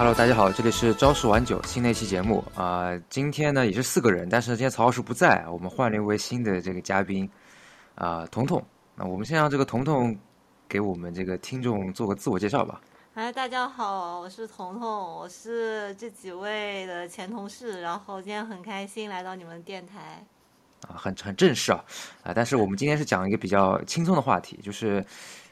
Hello，大家好，这里是朝十晚九新的一期节目啊、今天呢也是四个人，但是今天曹老师不在，我们换了一位新的这个嘉宾啊、彤彤。那我们先让这个彤彤给我们这个听众做个自我介绍吧。哎，大家好，我是彤彤，我是这几位的前同事，然后今天很开心来到你们电台。啊，很很正式啊，啊，但是我们今天是讲一个比较轻松的话题，就是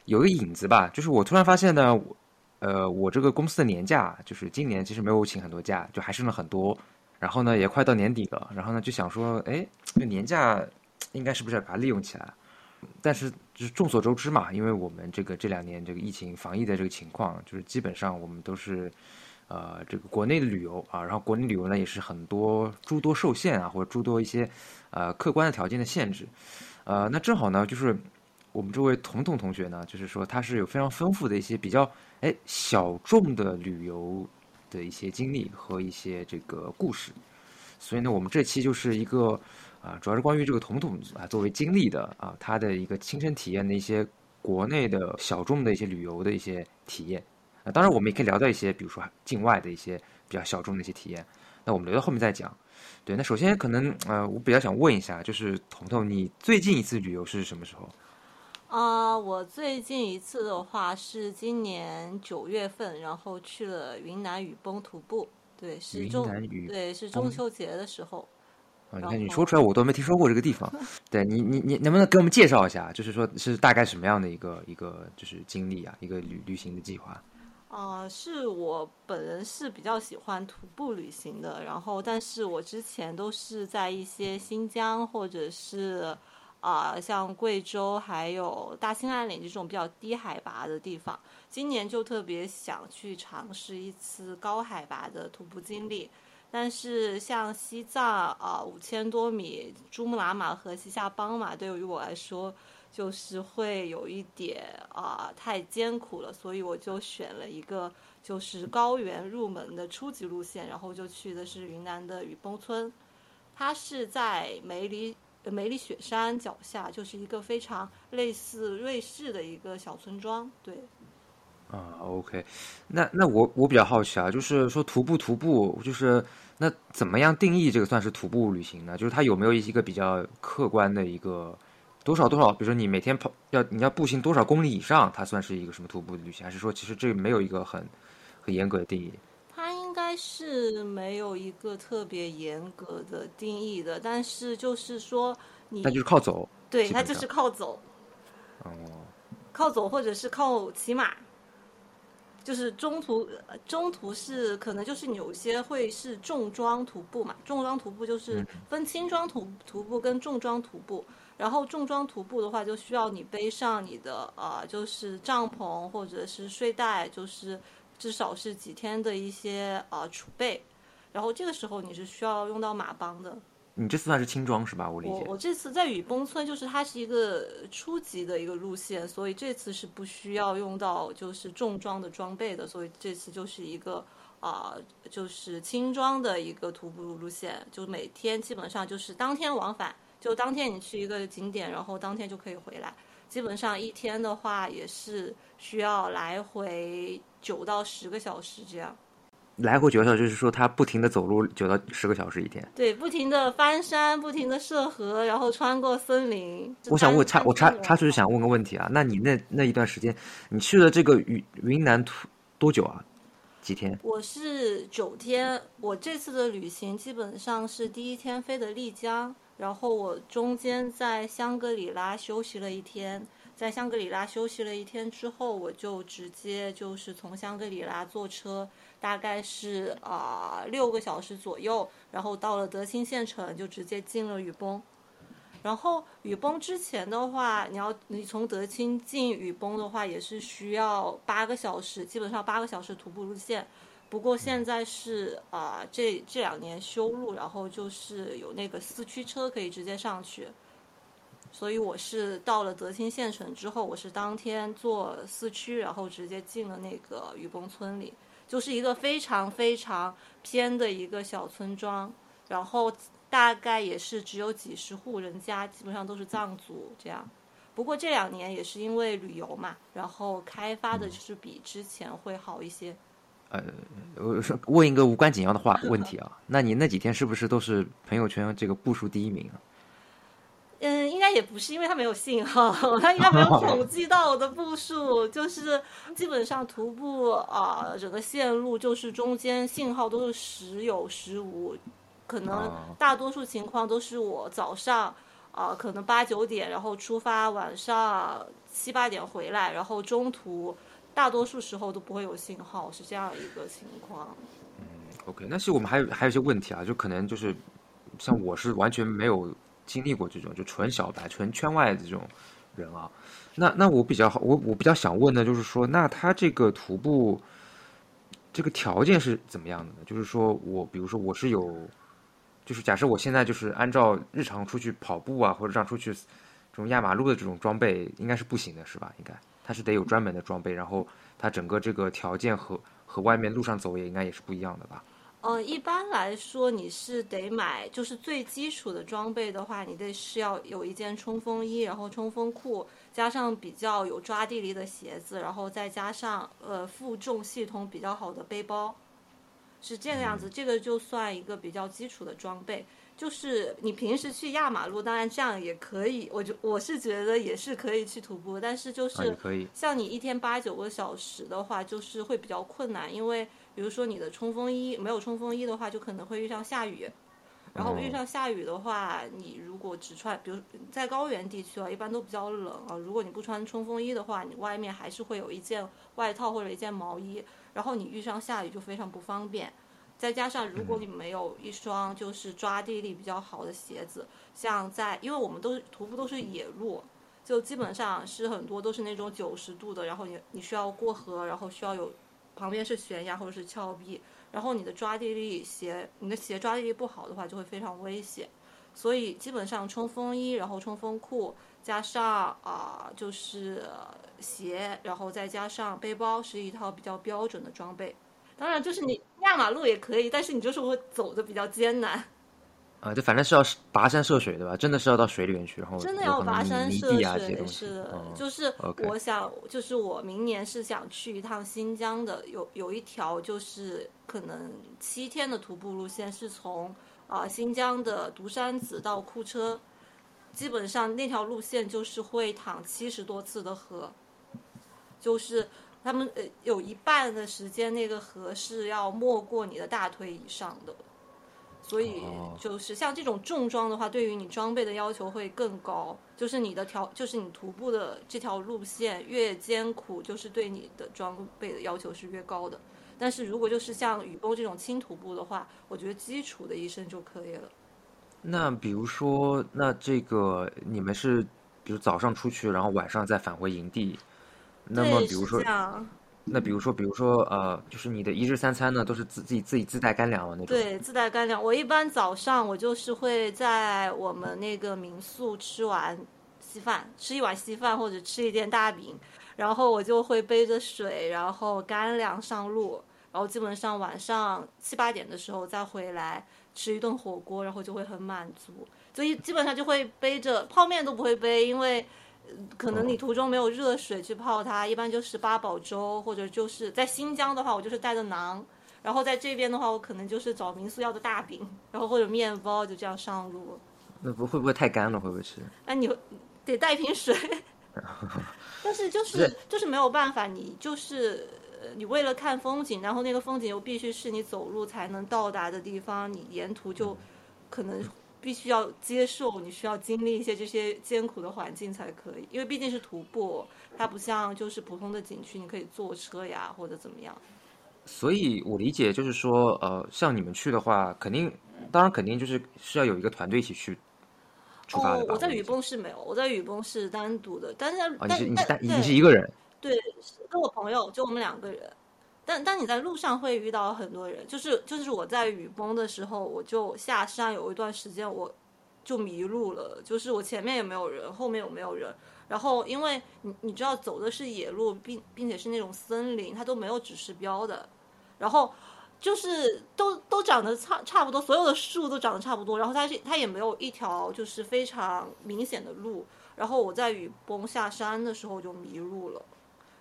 有一个引子吧，就是我突然发现呢，我呃，我这个公司的年假，就是今年其实没有请很多假，就还剩了很多，然后呢，也快到年底了，然后呢，就想说，哎，这年假应该是不是要把它利用起来？但是就是众所周知嘛，因为我们这个这两年这个疫情防疫的这个情况，就是基本上我们都是。呃，这个国内的旅游啊，然后国内旅游呢也是很多诸多受限啊，或者诸多一些呃客观的条件的限制，呃，那正好呢，就是我们这位彤彤同学呢，就是说他是有非常丰富的一些比较哎小众的旅游的一些经历和一些这个故事，所以呢，我们这期就是一个啊、主要是关于这个彤彤啊作为经历的啊他的一个亲身体验的一些国内的小众的一些旅游的一些体验。啊，当然我们也可以聊到一些，比如说境外的一些比较小众的一些体验，那我们留到后面再讲。对，那首先可能呃，我比较想问一下，就是彤彤，你最近一次旅游是什么时候？啊、我最近一次的话是今年九月份，然后去了云南雨崩徒步，对，是云中南雨对是中秋节的时候。啊，你看你说出来我都没听说过这个地方。对你，你你能不能给我们介绍一下？就是说是大概什么样的一个一个就是经历啊，一个旅旅行的计划？啊、是我本人是比较喜欢徒步旅行的，然后但是我之前都是在一些新疆或者是啊、像贵州还有大兴安岭这种比较低海拔的地方，今年就特别想去尝试一次高海拔的徒步经历。但是像西藏啊五千多米珠穆朗玛和西夏邦马，对于我来说就是会有一点啊、太艰苦了，所以我就选了一个就是高原入门的初级路线，然后就去的是云南的雨崩村，它是在梅里梅里雪山脚下，就是一个非常类似瑞士的一个小村庄，对。啊，OK，那那我我比较好奇啊，就是说徒步徒步，就是那怎么样定义这个算是徒步旅行呢？就是它有没有一个比较客观的一个多少多少，比如说你每天跑要你要步行多少公里以上，它算是一个什么徒步旅行？还是说其实这没有一个很很严格的定义？它应该是没有一个特别严格的定义的，但是就是说你那就是靠走。对它就是靠走，哦，靠走或者是靠骑马，就是中途呃中途是可能就是有些会是重装徒步嘛，重装徒步就是分轻装徒徒步跟重装徒步。然后重装徒步的话，就需要你背上你的呃，就是帐篷或者是睡袋，就是至少是几天的一些呃储备。然后这个时候你是需要用到马帮的。你这次算是轻装是吧？我理解。我我这次在雨崩村，就是它是一个初级的一个路线，所以这次是不需要用到就是重装的装备的，所以这次就是一个啊、就是轻装的一个徒步路线，就每天基本上就是当天往返，就当天你去一个景点，然后当天就可以回来。基本上一天的话也是需要来回九到十个小时这样。来回九个小时，就是说他不停的走路九到十个小时一天。对，不停的翻山，不停的涉河，然后穿过森林。我想问插我插插出去想问个问题啊，那你那那一段时间，你去了这个云云南途多久啊？几天？我是九天，我这次的旅行基本上是第一天飞的丽江，然后我中间在香格里拉休息了一天，在香格里拉休息了一天之后，我就直接就是从香格里拉坐车，大概是啊、六个小时左右，然后到了德清县城，就直接进了雨崩。然后雨崩之前的话，你要你从德清进雨崩的话，也是需要八个小时，基本上八个小时徒步路线。不过现在是啊、这这两年修路，然后就是有那个四驱车可以直接上去。所以我是到了德清县城之后，我是当天坐四驱，然后直接进了那个雨崩村里，就是一个非常非常偏的一个小村庄，然后大概也是只有几十户人家，基本上都是藏族这样。不过这两年也是因为旅游嘛，然后开发的就是比之前会好一些。呃，我说问一个无关紧要的话问题啊，那你那几天是不是都是朋友圈这个步数第一名啊？嗯，应该也不是，因为它没有信号，它应该没有统计到我的步数。就是基本上徒步啊，整个线路就是中间信号都是时有时无，可能大多数情况都是我早上啊，可能八九点然后出发，晚上七八点回来，然后中途大多数时候都不会有信号，是这样一个情况。嗯，OK，那是我们还有还有一些问题啊，就可能就是像我是完全没有。经历过这种就纯小白、纯圈外的这种人啊，那那我比较好，我我比较想问的就是说，那他这个徒步这个条件是怎么样的呢？就是说我比如说我是有，就是假设我现在就是按照日常出去跑步啊，或者这样出去这种压马路的这种装备，应该是不行的，是吧？应该它是得有专门的装备，然后它整个这个条件和和外面路上走也应该也是不一样的吧？呃，一般来说，你是得买，就是最基础的装备的话，你得是要有一件冲锋衣，然后冲锋裤，加上比较有抓地力的鞋子，然后再加上呃负重系统比较好的背包，是这个样子。这个就算一个比较基础的装备。就是你平时去压马路，当然这样也可以，我就我是觉得也是可以去徒步，但是就是像你一天八九个小时的话，就是会比较困难，因为。比如说你的冲锋衣没有冲锋衣的话，就可能会遇上下雨，然后遇上下雨的话，你如果只穿，比如在高原地区啊，一般都比较冷啊。如果你不穿冲锋衣的话，你外面还是会有一件外套或者一件毛衣，然后你遇上下雨就非常不方便。再加上如果你没有一双就是抓地力比较好的鞋子，像在因为我们都是徒步都是野路，就基本上是很多都是那种九十度的，然后你你需要过河，然后需要有。旁边是悬崖或者是峭壁，然后你的抓地力鞋，你的鞋抓地力不好的话就会非常危险，所以基本上冲锋衣，然后冲锋裤，加上啊就是鞋，然后再加上背包，是一套比较标准的装备。当然，就是你压马路也可以，但是你就是会走的比较艰难。啊，就反正是要跋山涉水，对吧？真的是要到水里面去，然后真的要跋山涉水，是的。就是我想，就是我明年是想去一趟新疆的，有有一条就是可能七天的徒步路线，是从啊新疆的独山子到库车，基本上那条路线就是会淌七十多次的河，就是他们呃有一半的时间那个河是要没过你的大腿以上的。所以就是像这种重装的话，对于你装备的要求会更高。就是你的条，就是你徒步的这条路线越艰苦，就是对你的装备的要求是越高的。但是如果就是像雨崩这种轻徒步的话，我觉得基础的一身就可以了。那比如说，那这个你们是，比如早上出去，然后晚上再返回营地。那么比如说。那比如说，比如说，呃，就是你的一日三餐呢，都是自自己自己自带干粮的那种。对，自带干粮。我一般早上我就是会在我们那个民宿吃完稀饭，吃一碗稀饭或者吃一件大饼，然后我就会背着水，然后干粮上路，然后基本上晚上七八点的时候再回来吃一顿火锅，然后就会很满足。所以基本上就会背着泡面都不会背，因为。可能你途中没有热水去泡它，一般就是八宝粥，或者就是在新疆的话，我就是带着馕，然后在这边的话，我可能就是找民宿要的大饼，然后或者面包，就这样上路。那不会不会太干了？会不会吃？那你得带瓶水。但是就是就是没有办法，你就是你为了看风景，然后那个风景又必须是你走路才能到达的地方，你沿途就可能。必须要接受，你需要经历一些这些艰苦的环境才可以，因为毕竟是徒步，它不像就是普通的景区，你可以坐车呀或者怎么样。所以我理解就是说，呃，像你们去的话，肯定，当然肯定就是是要有一个团队一起去出发的。我在雨崩是没有，我在雨崩是单独的，但是你是你是单你是一个人？对，跟我朋友就我们两个人。但但你在路上会遇到很多人，就是就是我在雨崩的时候，我就下山有一段时间我就迷路了，就是我前面也没有人，后面有没有人，然后因为你你知道走的是野路，并并且是那种森林，它都没有指示标的，然后就是都都长得差差不多，所有的树都长得差不多，然后它是它也没有一条就是非常明显的路，然后我在雨崩下山的时候就迷路了。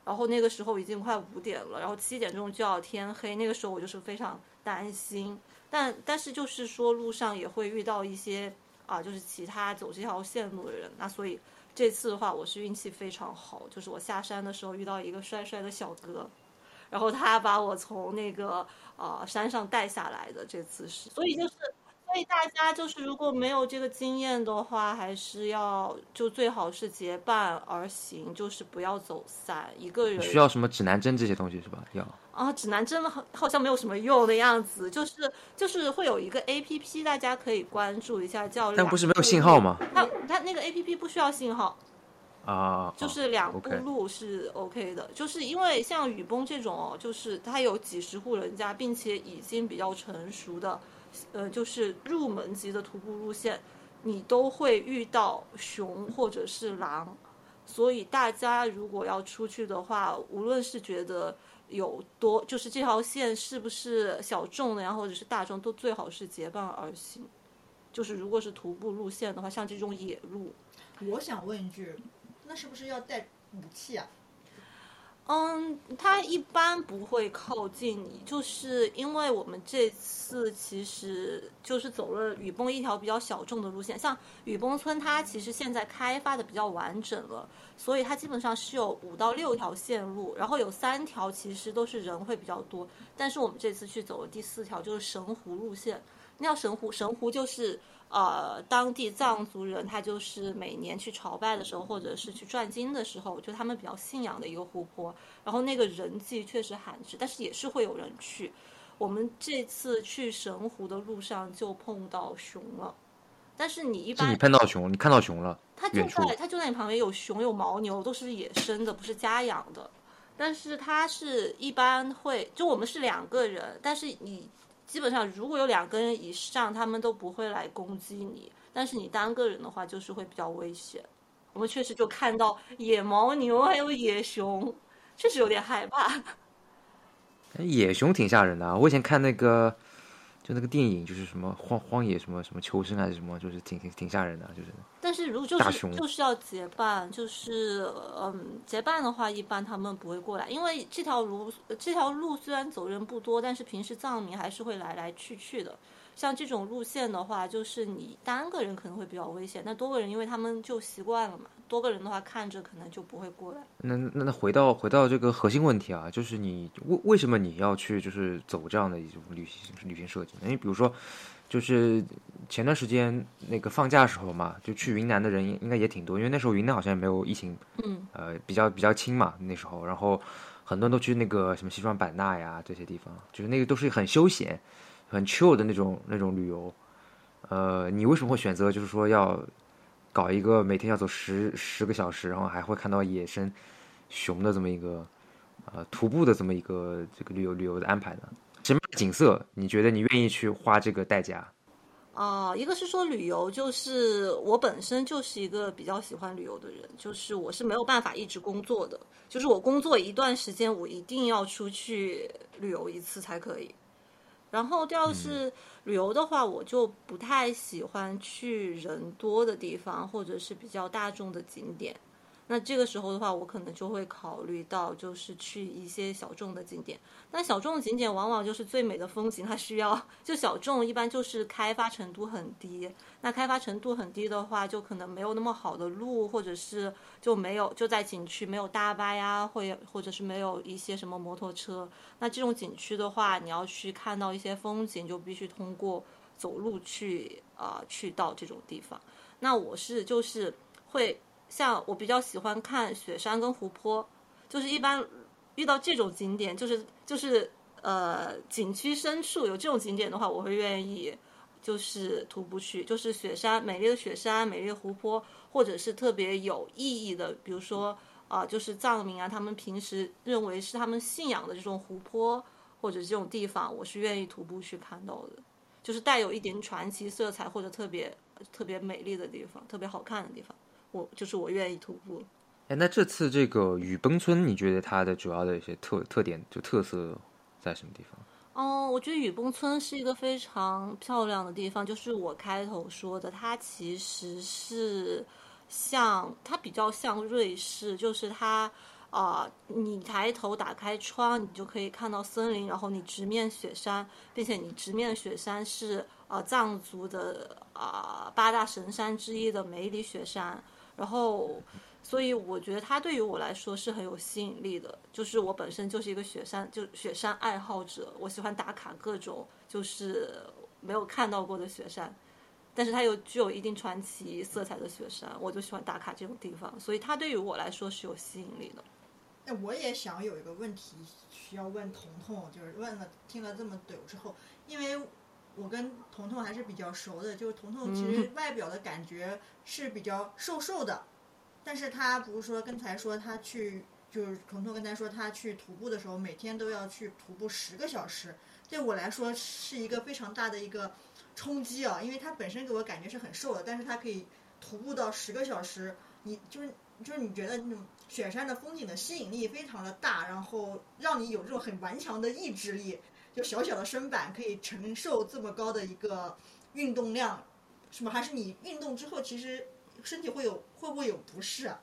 然后那个时候已经快五点了，然后七点钟就要天黑，那个时候我就是非常担心。但但是就是说路上也会遇到一些啊，就是其他走这条线路的人，那所以这次的话我是运气非常好，就是我下山的时候遇到一个帅帅的小哥，然后他把我从那个呃山上带下来的，这次是，所以就是。所以大家就是如果没有这个经验的话，还是要就最好是结伴而行，就是不要走散。一个人需要什么指南针这些东西是吧？要啊，指南针好好像没有什么用的样子，就是就是会有一个 A P P，大家可以关注一下，叫但不是没有信号吗？它它那个 A P P 不需要信号啊，就是两步路是 O K 的，就是因为像雨崩这种哦，就是它有几十户人家，并且已经比较成熟的。呃，就是入门级的徒步路线，你都会遇到熊或者是狼，所以大家如果要出去的话，无论是觉得有多，就是这条线是不是小众的呀，或者是大众，都最好是结伴而行。就是如果是徒步路线的话，像这种野路，我想问一句，那是不是要带武器啊？嗯，他一般不会靠近你，就是因为我们这次其实就是走了雨崩一条比较小众的路线，像雨崩村，它其实现在开发的比较完整了，所以它基本上是有五到六条线路，然后有三条其实都是人会比较多，但是我们这次去走的第四条就是神湖路线，那叫神湖，神湖就是。呃，当地藏族人他就是每年去朝拜的时候，或者是去转经的时候，就他们比较信仰的一个湖泊。然后那个人迹确实罕至，但是也是会有人去。我们这次去神湖的路上就碰到熊了，但是你一般你碰到熊，你看到熊了？它就在它就在你旁边，有熊有牦牛，都是野生的，不是家养的。但是它是一般会，就我们是两个人，但是你。基本上，如果有两个人以上，他们都不会来攻击你。但是你单个人的话，就是会比较危险。我们确实就看到野牦牛还有野熊，确实有点害怕。野熊挺吓人的啊！我以前看那个。就那个电影，就是什么荒荒野什么什么求生还是什么，就是挺挺挺吓人的，就是。但是如果就是就是要结伴，就是嗯结伴的话，一般他们不会过来，因为这条路这条路虽然走人不多，但是平时藏民还是会来来去去的。像这种路线的话，就是你单个人可能会比较危险，那多个人因为他们就习惯了嘛，多个人的话看着可能就不会过来。那那那回到回到这个核心问题啊，就是你为为什么你要去就是走这样的一种旅行旅行设计？因为比如说，就是前段时间那个放假时候嘛，就去云南的人应该也挺多，因为那时候云南好像也没有疫情，嗯，呃，比较比较轻嘛那时候，然后很多人都去那个什么西双版纳呀这些地方，就是那个都是很休闲。很 chill 的那种那种旅游，呃，你为什么会选择就是说要搞一个每天要走十十个小时，然后还会看到野生熊的这么一个呃徒步的这么一个这个旅游旅游的安排呢？什么景色你觉得你愿意去花这个代价？啊，一个是说旅游，就是我本身就是一个比较喜欢旅游的人，就是我是没有办法一直工作的，就是我工作一段时间，我一定要出去旅游一次才可以。然后第二是旅游的话，我就不太喜欢去人多的地方，或者是比较大众的景点。那这个时候的话，我可能就会考虑到，就是去一些小众的景点。但小众的景点往往就是最美的风景，它需要就小众一般就是开发程度很低。那开发程度很低的话，就可能没有那么好的路，或者是就没有就在景区没有大巴呀，或或者是没有一些什么摩托车。那这种景区的话，你要去看到一些风景，就必须通过走路去啊去到这种地方。那我是就是会。像我比较喜欢看雪山跟湖泊，就是一般遇到这种景点，就是就是呃景区深处有这种景点的话，我会愿意就是徒步去，就是雪山美丽的雪山、美丽的湖泊，或者是特别有意义的，比如说啊，就是藏民啊，他们平时认为是他们信仰的这种湖泊或者这种地方，我是愿意徒步去看到的，就是带有一点传奇色彩或者特别特别美丽的地方，特别好看的地方。我就是我愿意徒步。哎，那这次这个雨崩村，你觉得它的主要的一些特特点就特色在什么地方？哦，我觉得雨崩村是一个非常漂亮的地方，就是我开头说的，它其实是像它比较像瑞士，就是它啊、你抬头打开窗，你就可以看到森林，然后你直面雪山，并且你直面雪山是呃藏族的啊、八大神山之一的梅里雪山，然后。所以我觉得它对于我来说是很有吸引力的，就是我本身就是一个雪山，就雪山爱好者，我喜欢打卡各种就是没有看到过的雪山，但是它又具有一定传奇色彩的雪山，我就喜欢打卡这种地方，所以它对于我来说是有吸引力的。那我也想有一个问题需要问彤彤，就是问了听了这么久之后，因为我跟彤彤还是比较熟的，就是彤彤其实外表的感觉是比较瘦瘦的，但是他不是说刚才说他去，就是彤彤刚才说他去徒步的时候，每天都要去徒步十个小时，对我来说是一个非常大的一个冲击啊，因为他本身给我感觉是很瘦的，但是他可以徒步到十个小时，你就是就是你觉得那种雪山的风景的吸引力非常的大，然后让你有这种很顽强的意志力，就小小的身板可以承受这么高的一个运动量，是吗？还是你运动之后其实身体会有会不会有不适啊？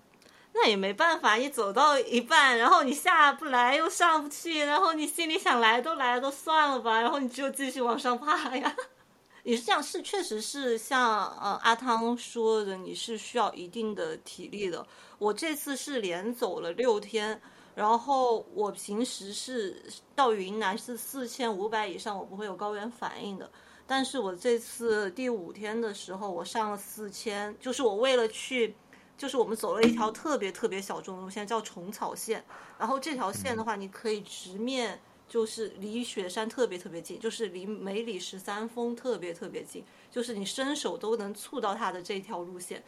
那也没办法，你走到一半，然后你下不来又上不去，然后你心里想来都来，都算了吧，然后你就继续往上爬呀。也是这样，是确实是像呃阿汤说的，你是需要一定的体力的。我这次是连走了六天，然后我平时是到云南是四千五百以上，我不会有高原反应的。但是我这次第五天的时候，我上了四千，就是我为了去，就是我们走了一条特别特别小众的路线，叫虫草线。然后这条线的话，你可以直面，就是离雪山特别特别近，就是离梅里十三峰特别特别近，就是你伸手都能触到它的这条路线。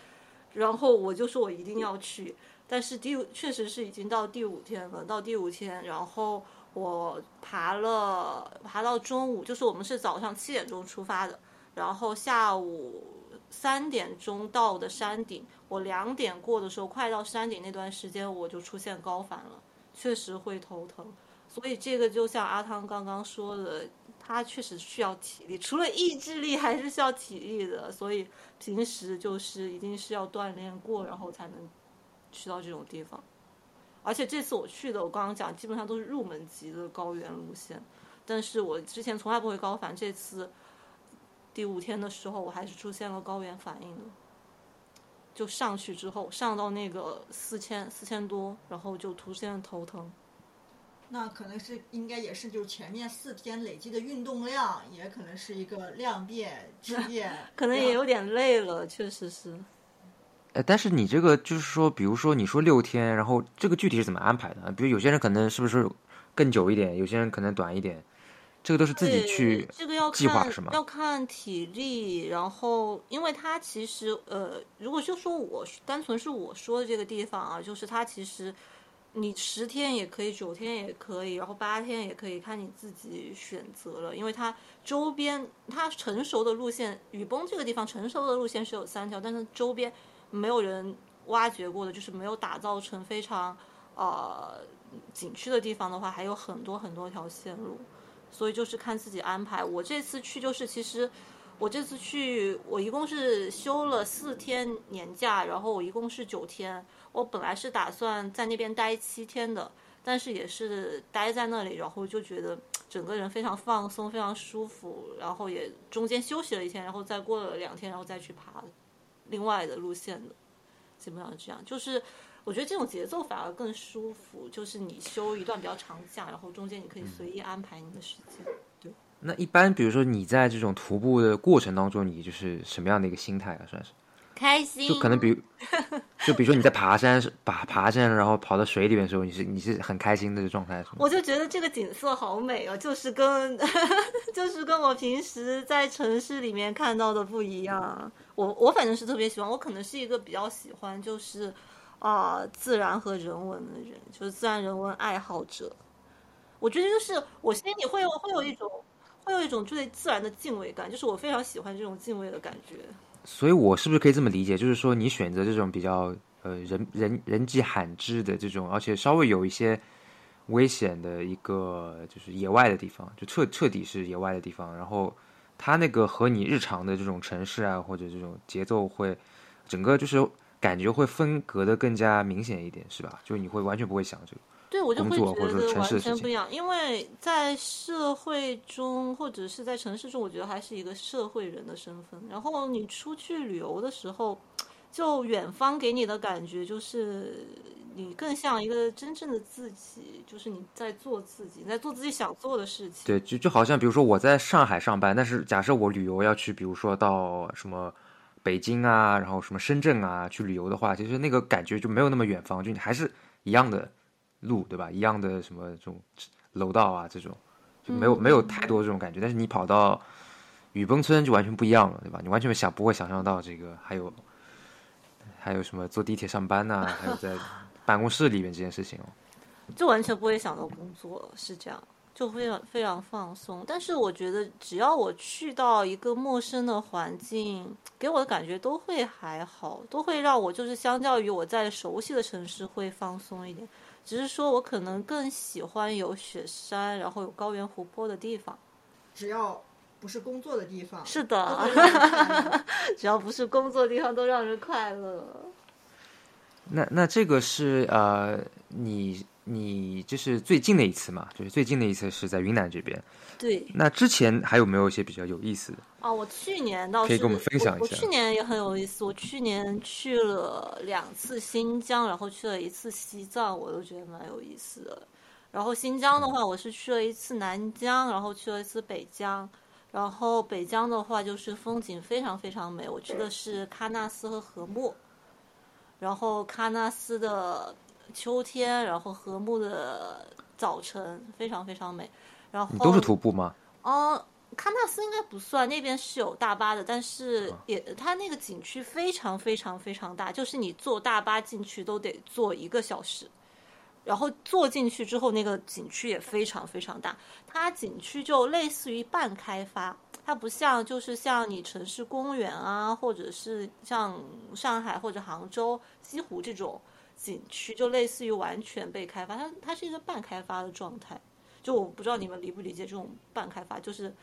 然后我就说我一定要去，但是第确实是已经到第五天了，到第五天，然后我爬了爬到中午，就是我们是早上七点钟出发的，然后下午三点钟到的山顶，我两点过的时候，快到山顶那段时间我就出现高反了，确实会头疼。所以这个就像阿汤刚刚说的，它确实需要体力，除了意志力还是需要体力的。所以平时就是一定是要锻炼过，然后才能去到这种地方。而且这次我去的，我刚刚讲基本上都是入门级的高原路线，但是我之前从来不会高反，这次第五天的时候，我还是出现了高原反应的。就上去之后，上到那个四千四千多，然后就出现头疼。那可能是应该也是就是前面四天累积的运动量，也可能是一个量变质 变，可能也有点累了，确实是。呃，但是你这个就是说，比如说你说六天，然后这个具体是怎么安排的？比如有些人可能是不是更久一点，有些人可能短一点，这个都是自己去这个要计划是吗？要看体力，然后因为它其实呃，如果就说我单纯是我说的这个地方啊，就是它其实你十天也可以，九天也可以，然后八天也可以，看你自己选择了。因为它周边它成熟的路线，雨崩这个地方成熟的路线是有三条，但是周边没有人挖掘过的，就是没有打造成非常呃景区的地方的话，还有很多很多条线路。所以就是看自己安排。我这次去就是其实。我这次去，我一共是休了四天年假，然后我一共是九天。我本来是打算在那边待七天的，但是也是待在那里，然后就觉得整个人非常放松，非常舒服，然后也中间休息了一天，然后再过了两天，然后再去爬另外的路线的，基本上是这样。就是我觉得这种节奏反而更舒服，就是你休一段比较长假，然后中间你可以随意安排你的时间。对那一般比如说你在这种徒步的过程当中，你就是什么样的一个心态啊？算是开心，就可能比如，就比如说你在爬山，爬爬山，然后跑到水里面的时候，你是你是很开心的状态，我就觉得这个景色好美哦，就是跟 就是跟我平时在城市里面看到的不一样。我我反正是特别喜欢，我可能是一个比较喜欢就是啊、呃自然和人文的人，就是自然人文爱好者。我觉得就是我心里会有会有一种会有一种对自然的敬畏感，就是我非常喜欢这种敬畏的感觉。所以我是不是可以这么理解，就是说你选择这种比较呃人人人迹罕至的这种，而且稍微有一些危险的一个就是野外的地方，就彻彻底是野外的地方，然后它那个和你日常的这种城市啊或者这种节奏会整个就是感觉会分隔的更加明显一点，是吧？就你会完全不会想这个。对，我就会觉得完全不一样，因为在社会中或者是在城市中，我觉得还是一个社会人的身份。然后你出去旅游的时候，就远方给你的感觉就是你更像一个真正的自己，就是你在做自己，你在做自己想做的事情。对，就就好像比如说我在上海上班，但是假设我旅游要去，比如说到什么北京啊，然后什么深圳啊去旅游的话，其实那个感觉就没有那么远方，就你还是一样的路，对吧？一样的什么这种楼道啊，这种就没有、没有太多这种感觉。但是你跑到雨崩村就完全不一样了，对吧？你完全想不会想象到这个还有还有什么坐地铁上班呐、还有在办公室里面这件事情哦。就完全不会想到工作，是这样，就非常非常放松。但是我觉得，只要我去到一个陌生的环境，给我的感觉都会还好，都会让我就是相较于我在熟悉的城市会放松一点。只是说我可能更喜欢有雪山，然后有高原湖泊的地方。只要不是工作的地方，是的 只要不是工作的地方，都让人快乐。那那这个是呃，你你这是最近的一次嘛？就是最近的一次是在云南这边。对，那之前还有没有一些比较有意思的？啊，我去年倒是可以跟我们分享一我。我去年也很有意思，我去年去了两次新疆，然后去了一次西藏，我都觉得蛮有意思的。然后新疆的话，我是去了一次南疆，然后去了一次北疆。然后北疆的话，就是风景非常非常美。我去的是喀纳斯和禾木，然后喀纳斯的秋天，然后和睦的早晨，非常非常美。然后你都是徒步吗？哦，喀纳斯应该不算，那边是有大巴的，但是啊也它那个景区非常非常非常大，就是你坐大巴进去都得坐一个小时，然后坐进去之后，那个景区也非常非常大，它景区就类似于半开发。它不像，就是像你城市公园啊，或者是像上海或者杭州、西湖这种景区，就类似于完全被开发，它它是一个半开发的状态。就我不知道你们理不理解这种半开发，就是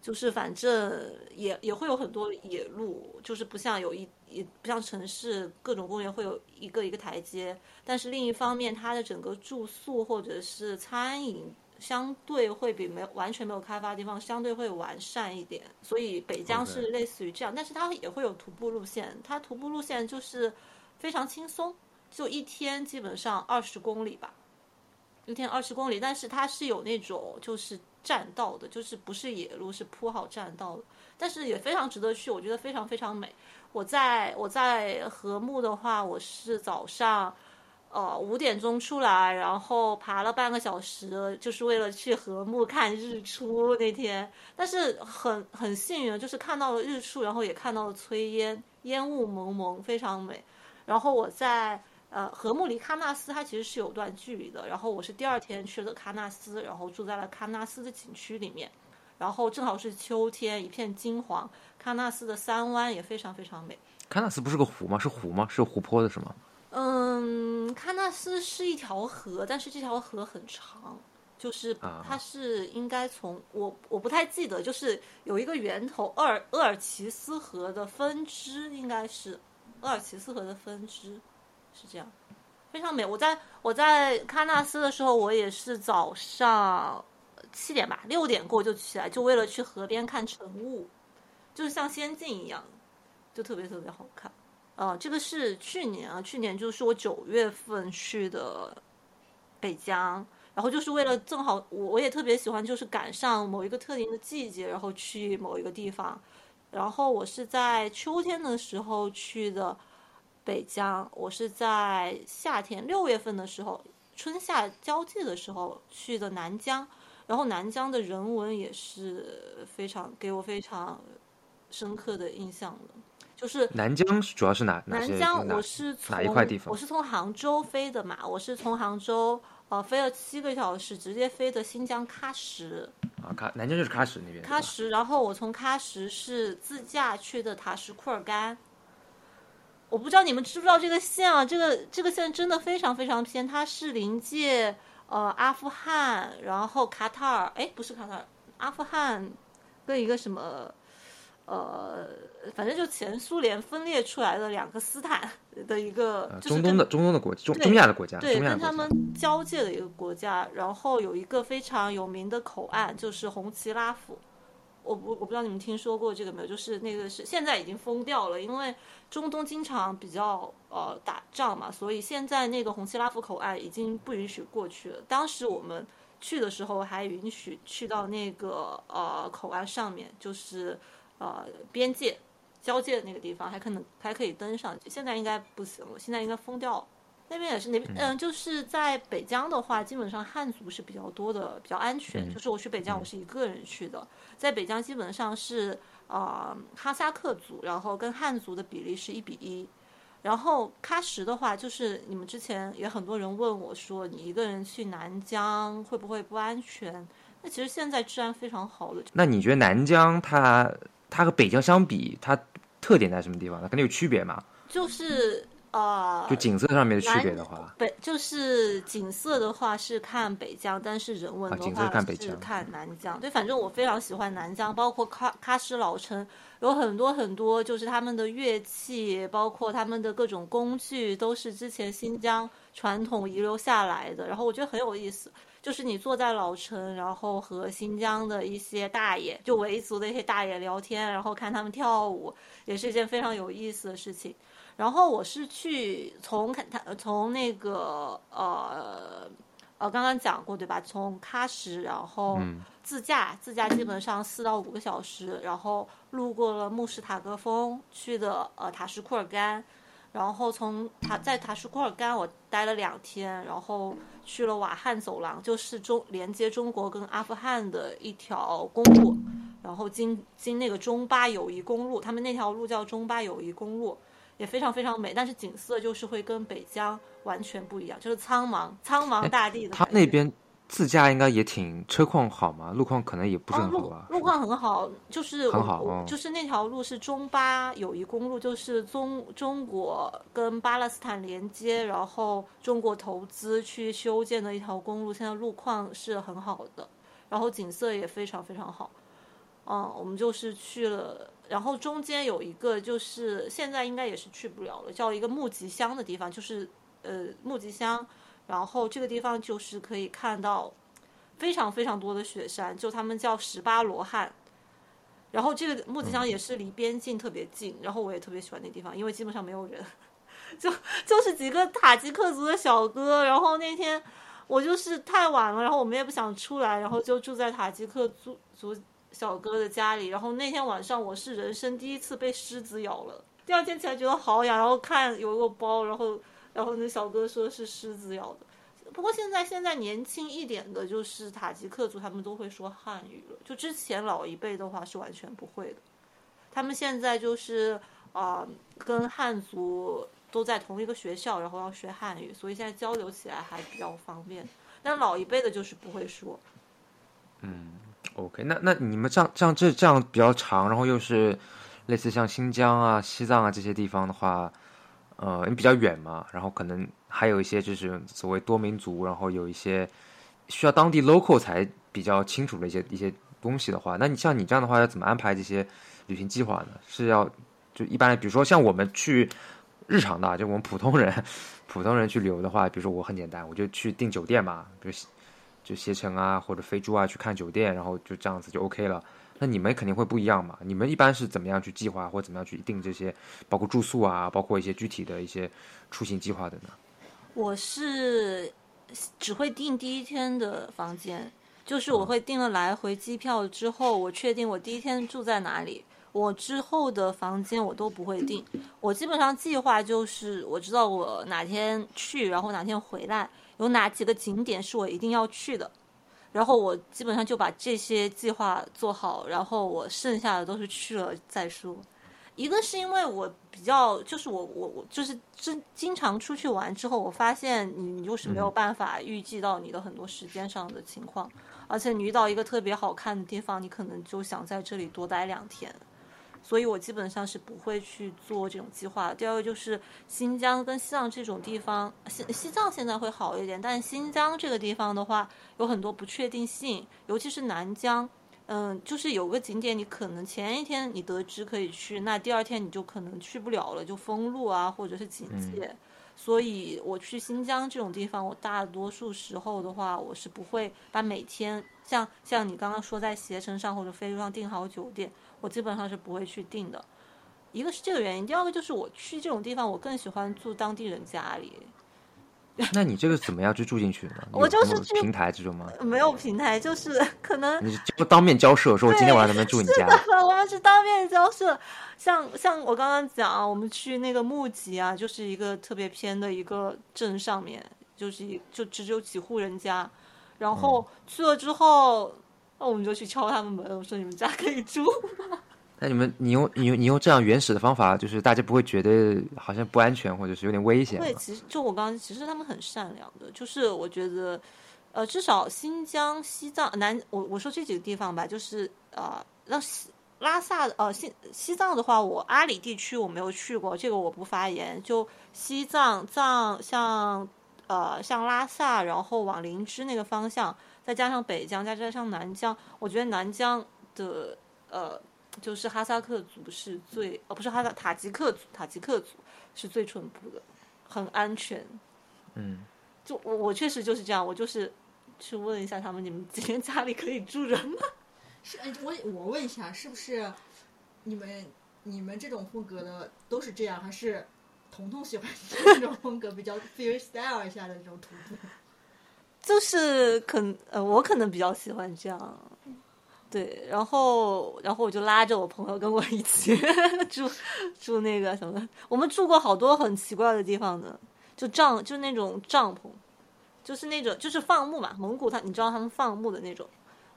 就是反正也也会有很多野路，就是不像有一也不像城市各种公园会有一个一个台阶，但是另一方面，它的整个住宿或者是餐饮相对会比没有完全没有开发的地方相对会完善一点，所以北疆是类似于这样，但是它也会有徒步路线，它徒步路线就是非常轻松，就一天基本上二十公里吧。一天二十公里，但是它是有那种就是栈道的，就是不是野路，是铺好栈道的，但是也非常值得去，我觉得非常非常美。我在我在禾木的话，我是早上呃五点钟出来，然后爬了半个小时，就是为了去禾木看日出那天。但是很很幸运，就是看到了日出，然后也看到了炊烟，烟雾蒙蒙，非常美。然后我在呃，禾木离喀纳斯它其实是有段距离的。然后我是第二天去了喀纳斯，然后住在了喀纳斯的景区里面。然后正好是秋天，一片金黄。喀纳斯的三湾也非常非常美。喀纳斯不是个湖吗？是湖吗？是湖泊的是吗？嗯，喀纳斯是一条河，但是这条河很长，就是啊它是应该从我我不太记得，就是有一个源头，厄尔厄尔齐斯河的分支，应该是厄尔齐斯河的分支，是这样，非常美。我在我在喀纳斯的时候，我也是早上七点吧，六点过就起来，就为了去河边看晨雾，就是像仙境一样，就特别特别好看。呃，这个是去年啊，去年就是我九月份去的北疆，然后就是为了正好我我也特别喜欢，就是赶上某一个特定的季节，然后去某一个地方。然后我是在秋天的时候去的北疆，我是在夏天六月份的时候，春夏交际的时候去的南疆。然后南疆的人文也是非常给我非常深刻的印象的，就是南疆是主要是哪哪些南疆我是从哪一块地方我是从杭州飞的嘛，我是从杭州呃飞了七个小时，直接飞的新疆喀什。啊？喀南疆就是喀什那边。喀什，然后我从喀什是自驾去的塔什库尔干。我不知道你们知不知道这个县啊？这个这个县真的非常非常偏，它是临界呃阿富汗，然后卡塔尔，哎，不是卡塔尔，阿富汗跟一个什么呃，反正就前苏联分裂出来的两个斯坦的一个，呃就是中东的中东的国中中亚的国家，对，跟他们交界的一个国家，然后有一个非常有名的口岸，就是红旗拉甫。我不我不知道你们听说过这个没有？就是那个是现在已经封掉了，因为中东经常比较呃打仗嘛，所以现在那个红旗拉夫口岸已经不允许过去了。当时我们去的时候还允许去到那个呃口岸上面，就是呃边界交界的那个地方，还可能还可以登上去。现在应该不行了，现在应该封掉了。那边也是那边，嗯，就是在北疆的话，基本上汉族是比较多的，比较安全。就是我去北疆，我是一个人去的，在北疆基本上是呃哈萨克族，然后跟汉族的比例是一比一。然后喀什的话，就是你们之前也很多人问我说，你一个人去南疆会不会不安全？那其实现在治安非常好的，那你觉得南疆它它和北疆相比，它特点在什么地方？它肯定有区别嘛？就是呃，就景色上面的区别的话，北就是景色的话是看北疆，但是人文的话是看南疆。对，反正我非常喜欢南疆，包括喀喀什老城，有很多很多就是他们的乐器，包括他们的各种工具，都是之前新疆传统遗留下来的。然后我觉得很有意思，就是你坐在老城，然后和新疆的一些大爷，就维族的一些大爷聊天，然后看他们跳舞，也是一件非常有意思的事情。然后我是去从看他从那个呃呃刚刚讲过对吧？从喀什，然后自驾，自驾基本上四到五个小时，然后路过了慕士塔格峰，去的呃塔什库尔干，然后从塔在塔什库尔干我待了两天，然后去了瓦汉走廊，就是中连接中国跟阿富汗的一条公路，然后经经那个中巴友谊公路，他们那条路叫中巴友谊公路。也非常非常美，但是景色就是会跟北疆完全不一样，就是苍茫苍茫大地的它。那边自驾应该也挺车况好嘛，路况可能也不是很好吧？路况很好，就是很好哦就是那条路是中巴友谊公路，就是中中国跟巴勒斯坦连接，然后中国投资去修建的一条公路，现在路况是很好的，然后景色也非常非常好。嗯，我们就是去了，然后中间有一个就是现在应该也是去不了了，叫一个木吉乡的地方，就是呃木吉乡，然后这个地方就是可以看到非常非常多的雪山，就他们叫十八罗汉。然后这个木吉乡也是离边境特别近，然后我也特别喜欢那地方，因为基本上没有人，就就是几个塔吉克族的小哥。然后那天我就是太晚了，然后我们也不想出来，然后就住在塔吉克族族小哥的家里。然后那天晚上我是人生第一次被狮子咬了，第二天起来觉得好痒，然后看有一个包，然后然后那小哥说是狮子咬的。不过现在现在年轻一点的，就是塔吉克族，他们都会说汉语了。就之前老一辈的话是完全不会的。他们现在就是啊、跟汉族都在同一个学校，然后要学汉语，所以现在交流起来还比较方便。但老一辈的就是不会说。嗯 OK，那那你们这样这样这这样比较长，然后又是类似像新疆啊、西藏啊这些地方的话，呃，因为比较远嘛，然后可能还有一些就是所谓多民族，然后有一些需要当地 local 才比较清楚的一些一些东西的话，那你像你这样的话，要怎么安排这些旅行计划呢？是要就一般，比如说像我们去日常的，就我们普通人 普通人去旅游的话，比如说我很简单，我就去订酒店嘛，比如就携程啊或者飞猪啊去看酒店，然后就这样子就 OK 了。那你们肯定会不一样嘛？你们一般是怎么样去计划，或者怎么样去定这些，包括住宿啊，包括一些具体的一些出行计划的呢？我是只会订第一天的房间，就是我会订了来回机票之后，我确定我第一天住在哪里，我之后的房间我都不会订。我基本上计划就是我知道我哪天去，然后哪天回来，有哪几个景点是我一定要去的。然后我基本上就把这些计划做好，然后我剩下的都是去了再说。一个是因为我比较，就是我我我就是真经常出去玩之后，我发现你你就是没有办法预计到你的很多时间上的情况，而且你遇到一个特别好看的地方，你可能就想在这里多待两天，所以我基本上是不会去做这种计划。第二个就是新疆跟西藏这种地方，西西藏现在会好一点，但新疆这个地方的话有很多不确定性，尤其是南疆。嗯，就是有个景点，你可能前一天你得知可以去，那第二天你就可能去不了了，就封路啊，或者是警戒。所以我去新疆这种地方，我大多数时候的话，我是不会把每天像像你刚刚说在携程上或者飞猪上订好酒店，我基本上是不会去订的。一个是这个原因，第二个就是我去这种地方，我更喜欢住当地人家里。那你这个怎么样去住进去呢？我就是平台这种吗？没有平台，就是 可能你不当面交涉，说我今天晚上能不能住你家？我们是当面交涉。像像我刚刚讲啊，我们去那个木吉啊，就是一个特别偏的一个镇上面，就是一就只有几户人家。然后去了之后，那我们就去敲他们门，我说你们家可以住吗？那你们，你用你用你用这样原始的方法，就是大家不会觉得好像不安全，或者是有点危险。对，其实就我刚刚，其实他们很善良的，就是我觉得，呃，至少新疆、西藏、南，我我说这几个地方吧，就是呃，让西拉萨呃西西藏的话，我阿里地区我没有去过，这个我不发言。就西藏藏像呃像拉萨，然后往林芝那个方向，再加上北疆，再加上南疆，我觉得南疆的呃。就是哈萨克族是最，哦，不是哈萨塔吉克族，塔吉克族是最淳朴的，很安全。嗯，就我我确实就是这样，我就是去问一下他们，你们今天家里可以住人吗？是，我我问一下，是不是你们你们这种风格的都是这样，还是彤彤喜欢这种风格比较 freestyle 一下的这种徒步？就是可呃，我可能比较喜欢这样。对，然后，然后我就拉着我朋友跟我一起 住住那个什么，我们住过好多很奇怪的地方的，就帐，就那种帐篷，就是那种就是放牧嘛，蒙古他你知道他们放牧的那种，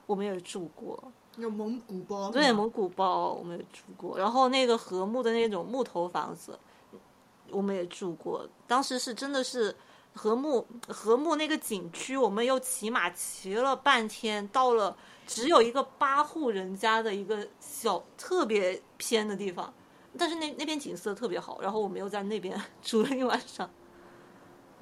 我们也住过。有蒙古包。对，蒙古包我们也住过，然后那个和睦的那种木头房子，我们也住过，当时是真的是。和睦和睦那个景区，我们又骑马骑了半天，到了只有一个八户人家的一个小特别偏的地方，但是那那边景色特别好，然后我们又在那边 住了一晚上。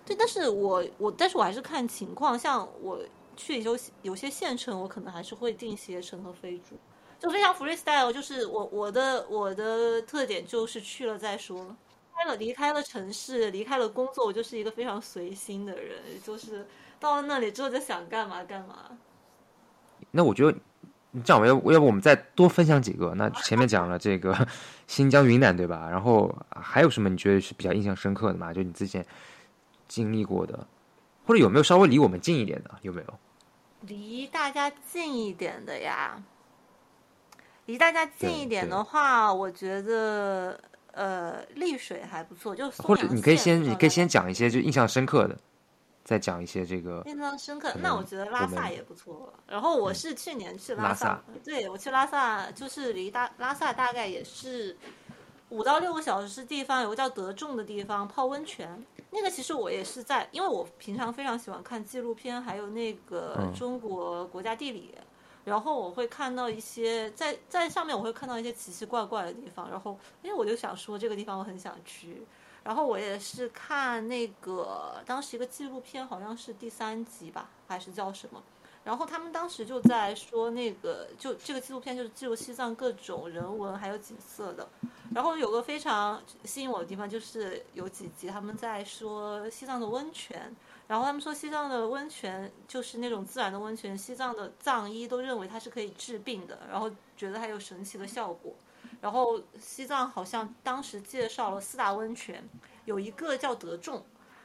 对，但是我我但是我还是看情况，像我去有有些县城，我可能还是会订携程和飞猪，就非常 freestyle，就是我我的我的特点就是去了再说。开了，离开了城市，离开了工作，我就是一个非常随心的人，就是到了那里之后就想干嘛干嘛。那我觉得，这样，要要不我们再多分享几个？那前面讲了这个 新疆、云南，对吧？然后还有什么你觉得是比较印象深刻的吗？就你之前经历过的，或者有没有稍微离我们近一点的？有没有？离大家近一点的呀？离大家近一点的话，我觉得。呃，丽水还不错，就或者你可以先，你可以先讲一些就印象深刻的，再讲一些这个印象深刻。那我觉得拉萨也不错。然后我是去年去拉萨，对我去拉萨就是离大拉萨大概也是五到六个小时地方，有个叫德仲的地方泡温泉。那个其实我也是在，因为我平常非常喜欢看纪录片，还有那个中国国家地理。然后我会看到一些在在上面，我会看到一些奇奇怪怪的地方。然后，因为我就想说这个地方我很想去。然后我也是看那个当时一个纪录片，好像是第三集吧，还是叫什么？然后他们当时就在说那个，就这个纪录片就是记录西藏各种人文还有景色的。然后有个非常吸引我的地方，就是有几集他们在说西藏的温泉。然后他们说西藏的温泉就是那种自然的温泉，西藏的藏医都认为它是可以治病的，然后觉得它有神奇的效果。然后西藏好像当时介绍了四大温泉，有一个叫德仲，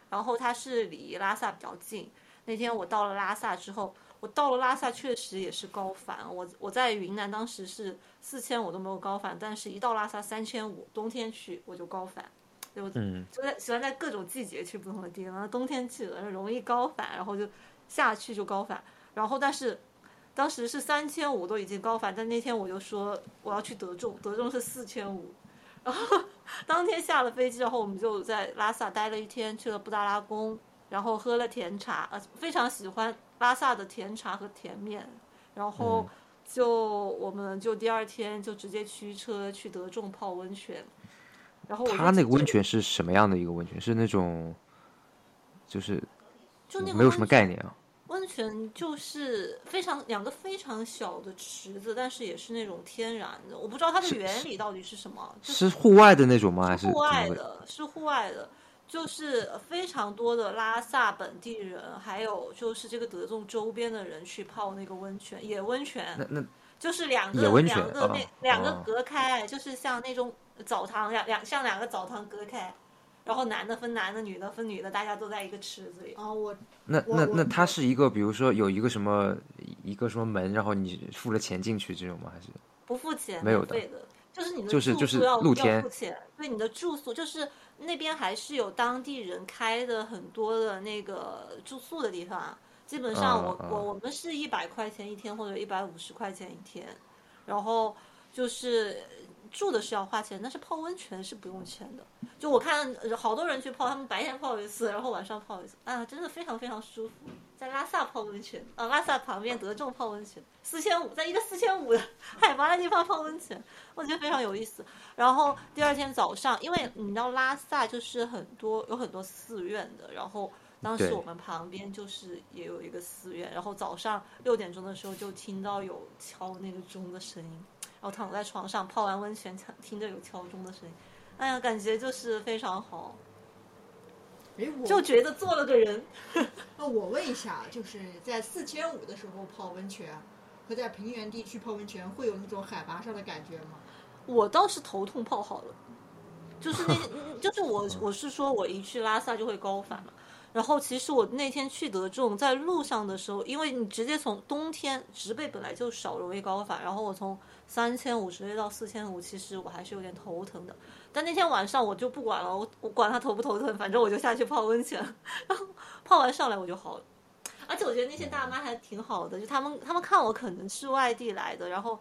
然后它是离拉萨比较近。那天我到了拉萨之后，我到了拉萨确实也是高反。我我在云南当时是四千我都没有高反，但是一到拉萨三千五，冬天去我就高反。就就在喜欢在各种季节去不同的地方，冬天去了容易高反，然后就下去就高反，然后但是当时是三千五都已经高反，但那天我就说我要去德仲，德仲是四千五，然后当天下了飞机，然后我们就在拉萨待了一天，去了布达拉宫，然后喝了甜茶，呃非常喜欢拉萨的甜茶和甜面，然后就我们就第二天就直接驱车去德众泡温泉。然后他那个温泉是什么样的一个温泉？是那种，就是就那没有什么概念啊。温泉就是非常两个非常小的池子，但是也是那种天然的，我不知道它的原理到底是什么，就是户外的那种吗？还是户外的？是户外的，就是非常多的拉萨本地人，还有就是这个德宗周边的人去泡那个温泉，野温泉。那那就是两个两个那两个隔开，就是像那种澡堂两两像两个澡堂隔开。然后男的分男的，女的分女的，大家都在一个池子里。哦，我那那那它是一个，比如说有一个什么一个什么门，然后你付了钱进去这种吗？还是不付钱？没有的，就是你的就是就是露天付钱。对，你的住宿就是那边还是有当地人开的很多的那个住宿的地方。基本上我我我们是一百块钱一天或者一百五十块钱一天，然后就是。住的是要花钱，但是泡温泉是不用钱的。就我看好多人去泡，他们白天泡一次，然后晚上泡一次，啊，真的非常非常舒服。在拉萨泡温泉，啊，拉萨旁边德众泡温泉，四千五，在一个四千五的海拔的地方泡温泉，我觉得非常有意思。然后第二天早上，因为你知道拉萨就是很多有很多寺院的，然后当时我们旁边就是也有一个寺院，然后早上六点钟的时候就听到有敲那个钟的声音。然后躺在床上泡完温泉，听着有敲钟的声音，哎呀，感觉就是非常好。哎，我就觉得做了个人。那我问一下，就是在四千五的时候泡温泉，和在平原地区泡温泉会有那种海拔上的感觉吗？我倒是头痛泡好了，就是那，就是我我是说我一去拉萨就会高反嘛。然后其实我那天去德众，在路上的时候，因为你直接从冬天植被本来就少，容易高反。然后我从三千五直接到四千五，其实我还是有点头疼的。但那天晚上我就不管了，我我管他头不头疼，反正我就下去泡温泉。然后泡完上来我就好了。而且我觉得那些大妈还挺好的，就他们他们看我可能是外地来的，然后。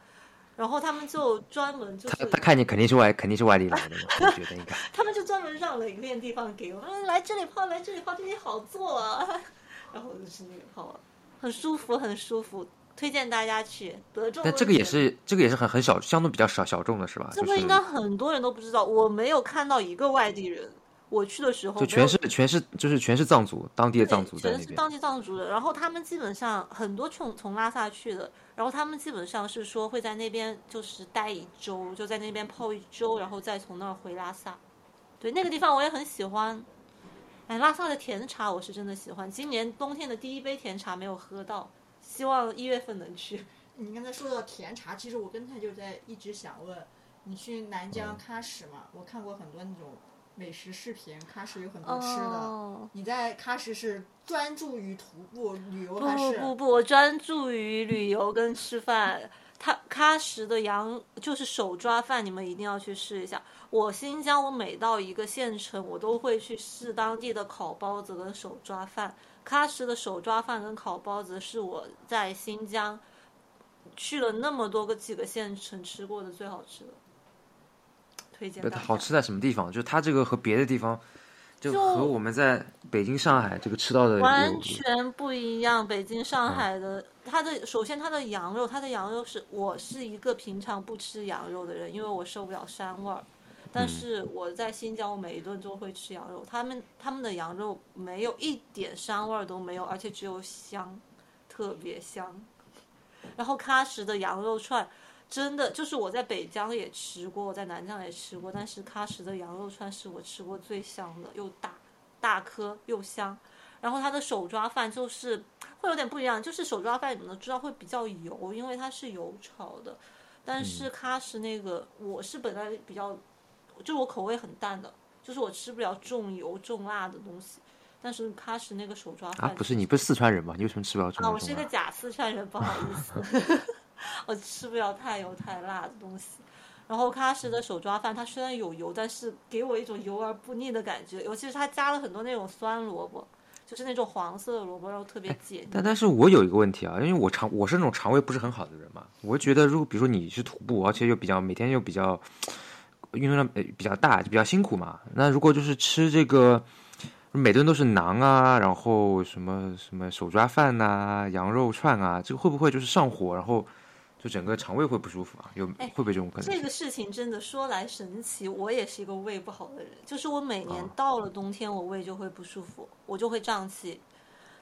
然后他们就专门就是他他看你肯定是外肯定是外地来的，我觉得应该。他们就专门让了一片地方给我，们，来这里泡，来这里泡，这里好坐啊。然后我就是那里泡了，很舒服，很舒服，推荐大家去德州。但这个也是这个也是很很小，相对比较小小众的是吧？这个应该很多人都不知道，我没有看到一个外地人。我去的时候就全是全是就是全是藏族，当地的藏族全是当地藏族的。然后他们基本上很多从从拉萨去的，然后他们基本上是说会在那边就是待一周，就在那边泡一周，然后再从那儿回拉萨。对，那个地方我也很喜欢。哎，拉萨的甜茶我是真的喜欢。今年冬天的第一杯甜茶没有喝到，希望一月份能去。你刚才说到甜茶，其实我刚才就在一直想问，你去南疆喀什嘛？我看过很多那种。美食视频，喀什有很多吃的。你在喀什是专注于徒步旅游还是？不不不，我专注于旅游跟吃饭。它喀什的羊就是手抓饭，你们一定要去试一下。我新疆，我每到一个县城，我都会去试当地的烤包子跟手抓饭。喀什的手抓饭跟烤包子是我在新疆去了那么多个几个县城吃过的最好吃的。好吃在什么地方？就是它这个和别的地方，就和我们在北京、上海这个吃到的完全不一样。北京、上海的，它的首先它的羊肉，它的羊肉是我是一个平常不吃羊肉的人，因为我受不了膻味儿。但是我在新疆，我每一顿都会吃羊肉。他们他们的羊肉没有一点膻味儿都没有，而且只有香，特别香。然后喀什的羊肉串。真的就是我在北疆也吃过，我在南疆也吃过，但是喀什的羊肉串是我吃过最香的，又大大颗又香。然后它的手抓饭就是会有点不一样，就是手抓饭你们都知道会比较油，因为它是油炒的。但是喀什那个我是本来比较，就我口味很淡的，就是我吃不了重油重辣的东西。但是喀什那个手抓饭啊，不是你不是四川人吗？你为什么吃不了重油？啊，我是一个假四川人，不好意思。我吃不了太油太辣的东西，然后喀什的手抓饭，它虽然有油，但是给我一种油而不腻的感觉，尤其是它加了很多那种酸萝卜，就是那种黄色的萝卜，然后特别解腻。但但是我有一个问题啊，因为我肠我是那种肠胃不是很好的人嘛，我觉得如果比如说你去徒步，而且又比较每天又比较运动量比较大，就比较辛苦嘛，那如果就是吃这个每顿都是馕啊，然后什么什么手抓饭呐、羊肉串啊，这个会不会就是上火，然后？就整个肠胃会不舒服啊？有会不会这种可能？这个事情真的说来神奇，我也是一个胃不好的人。就是我每年到了冬天，我胃就会不舒服，我就会胀气。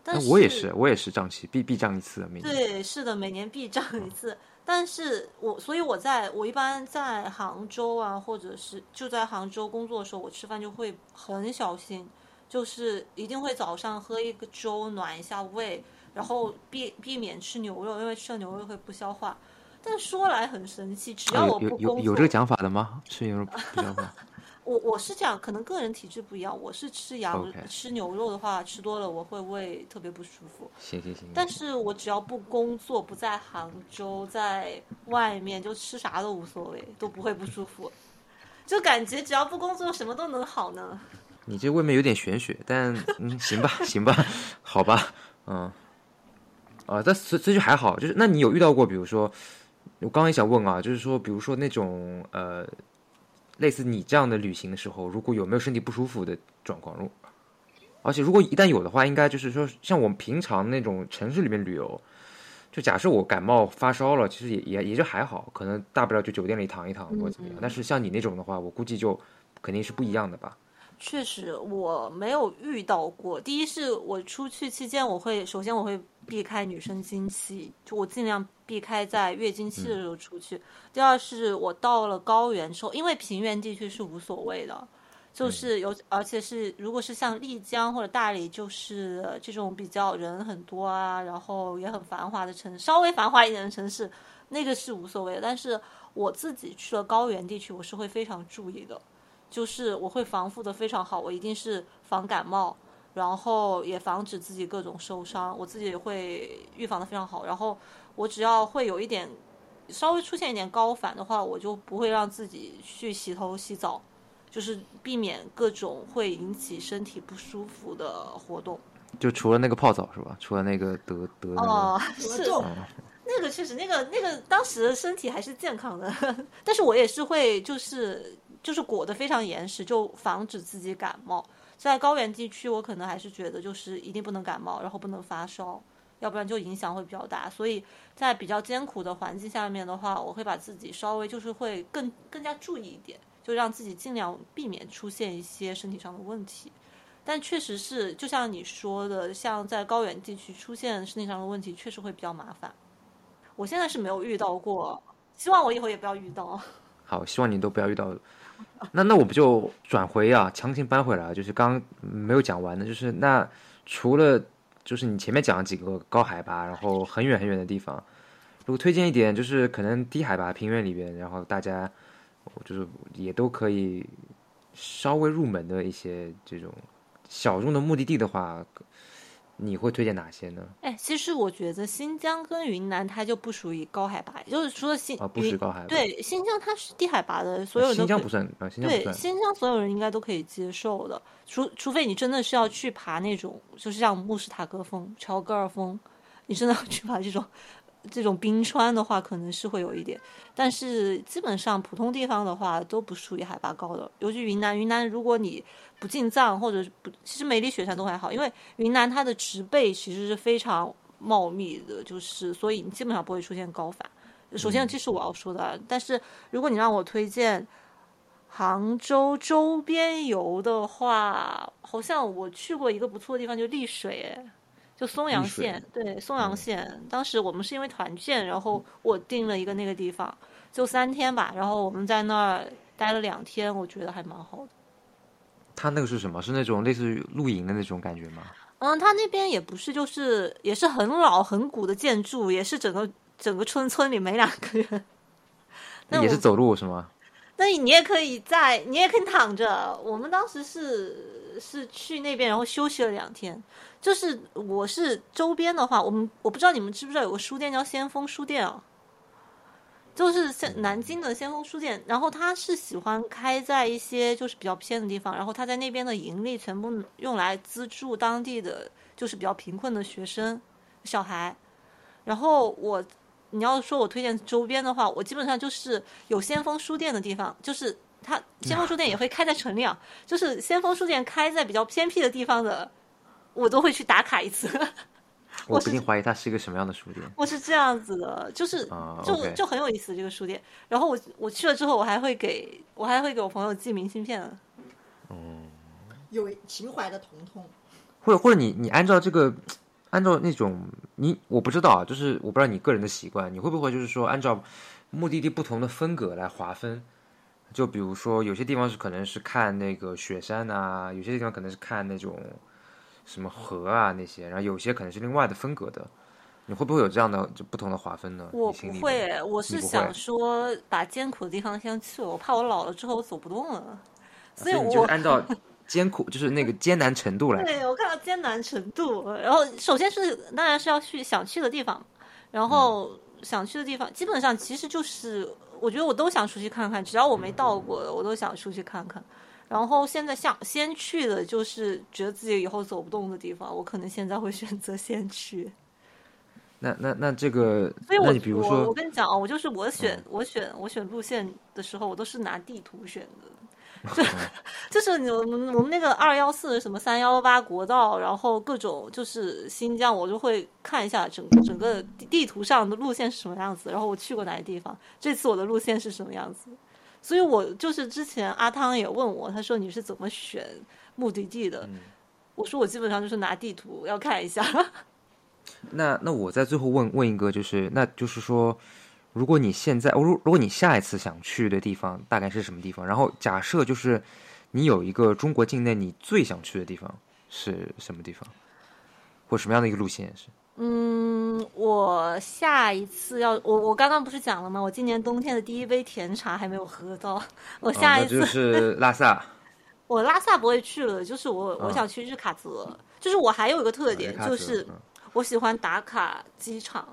但是那我也是，我也是胀气，必必胀一次每年。对，是的，每年必胀一次。但是我，所以我在我一般在杭州啊，或者是就在杭州工作的时候，我吃饭就会很小心，就是一定会早上喝一个粥暖一下胃，然后避避免吃牛肉，因为吃了牛肉会不消化。但说来很神奇，只要啊我不工作，有这个讲法的吗？吃牛肉？我我是这样，可能个人体质不一样。我是吃羊吃牛肉的话，吃多了我会胃特别不舒服。行行行。但是我只要不工作，不在杭州，在外面就吃啥都无所谓，都不会不舒服。就感觉只要不工作，什么都能好呢。你这未免有点玄学，但嗯，行吧，行吧，好吧，嗯，啊，但这这就还好，就是那你有遇到过，比如说，我刚刚也想问啊，就是说，比如说那种呃，类似你这样的旅行的时候，如果有没有身体不舒服的状况？如而且如果一旦有的话，应该就是说，像我们平常那种城市里面旅游，就假设我感冒发烧了，其实也也也就还好，可能大不了就酒店里躺一躺或者怎么样。但是像你那种的话，我估计就肯定是不一样的吧。确实，我没有遇到过。第一是我出去期间，我会首先我会避开女生经期，就我尽量避开在月经期的时候出去。第二是我到了高原之后，因为平原地区是无所谓的，就是有，而且是如果是像丽江或者大理，就是这种比较人很多啊，然后也很繁华的城市，稍微繁华一点的城市，那个是无所谓的。但是我自己去了高原地区，我是会非常注意的。就是我会防护的非常好，我一定是防感冒，然后也防止自己各种受伤，我自己也会预防的非常好。然后我只要会有一点稍微出现一点高反的话，我就不会让自己去洗头洗澡，就是避免各种会引起身体不舒服的活动。就除了那个泡澡是吧？除了那个得得那个哦，是那个确实，那个那个当时身体还是健康的，但是我也是会就是就是裹得非常严实，就防止自己感冒。在高原地区，我可能还是觉得就是一定不能感冒，然后不能发烧，要不然就影响会比较大。所以在比较艰苦的环境下面的话，我会把自己稍微就是会更更加注意一点，就让自己尽量避免出现一些身体上的问题。但确实是，就像你说的，像在高原地区出现身体上的问题，确实会比较麻烦。我现在是没有遇到过，希望我以后也不要遇到。好，希望你都不要遇到。那那我不就转回啊，强行搬回来，就是刚没有讲完的，就是那除了就是你前面讲的几个高海拔，然后很远很远的地方，如果推荐一点，就是可能低海拔平原里边，然后大家就是也都可以稍微入门的一些这种小众的目的地的话，你会推荐哪些呢？哎，其实我觉得新疆跟云南它就不属于高海拔，就是除了新啊，不属于高海拔，对新疆它是低海拔的，所有新疆不算啊，新疆不对。新疆所有人应该都可以接受的，除除非你真的是要去爬那种，就是像慕士塔格峰、乔戈尔峰，你真的要去爬这种这种冰川的话，可能是会有一点。但是基本上普通地方的话，都不属于海拔高的，尤其云南。云南如果你不进藏或者不，其实梅里雪山都还好，因为云南它的植被其实是非常茂密的，就是所以你基本上不会出现高反。首先，这是我要说的啊。但是如果你让我推荐杭州周边游的话，好像我去过一个不错的地方，就丽水，哎，就松阳县。对，松阳县。当时我们是因为团建，然后我订了一个那个地方，就三天吧，然后我们在那儿待了两天，我觉得还蛮好的。他那个是什么？是那种类似于露营的那种感觉吗？嗯，他那边也不是，就是也是很老很古的建筑，也是整个整个村村里没两个人。那也是走路是吗？那你也可以在，你也可以躺着。我们当时是是去那边，然后休息了两天。就是我是周边的话，我们我不知道你们知不知道有个书店叫先锋书店啊，就是先南京的先锋书店。然后他是喜欢开在一些就是比较偏的地方，然后他在那边的盈利全部用来资助当地的就是比较贫困的学生小孩。然后我你要说我推荐周边的话，我基本上就是有先锋书店的地方，就是它先锋书店也会开在城里啊，就是先锋书店开在比较偏僻的地方的，我都会去打卡一次。我不禁怀疑它是一个什么样的书店。我是这样子的，就是啊就就很有意思这个书店。然后我我去了之后，我还会给我还会给我朋友寄明信片嗯。有情怀的童童，或者或者你你按照这个按照那种你我不知道啊，就是我不知道你个人的习惯，你会不会就是说按照目的地不同的风格来划分？就比如说有些地方是可能是看那个雪山啊，有些地方可能是看那种什么河啊那些，然后有些可能是另外的风格的。你会不会有这样的就不同的划分呢？我不会，我是想说把艰苦的地方先去了，我怕我老了之后我走不动了，所以你就我是按照艰苦，就是那个艰难程度来。对我看到艰难程度，然后首先是当然是要去想去的地方，然嗯后想去的地方基本上其实就是我觉得我都想出去看看，只要我没到过的我都想出去看看。然后现在想先去的就是觉得自己以后走不动的地方，我可能现在会选择先去。那那那这个，所以我比如我我，跟你讲啊，我就是我选、嗯我选我选路线的时候，我都是拿地图选的。嗯就 就是你我们我们那个二幺四什么三幺八国道，然后各种就是新疆，我就会看一下整个整个地地图上的路线是什么样子，然后我去过哪些地方，这次我的路线是什么样子。所以我就是之前阿汤也问我，他说你是怎么选目的地的？嗯我说我基本上就是拿地图要看一下。那那我在最后问问一个，就是那就是说，如果你现在，如如果你下一次想去的地方大概是什么地方？然后假设就是你有一个中国境内你最想去的地方是什么地方，或什么样的一个路线是？嗯，我下一次要我我刚刚不是讲了吗？我今年冬天的第一杯甜茶还没有喝到。我下一次、哦就是拉萨，我拉萨不会去了，就是我我嗯想去日喀则。就是我还有一个特点，就是嗯我喜欢打卡机场，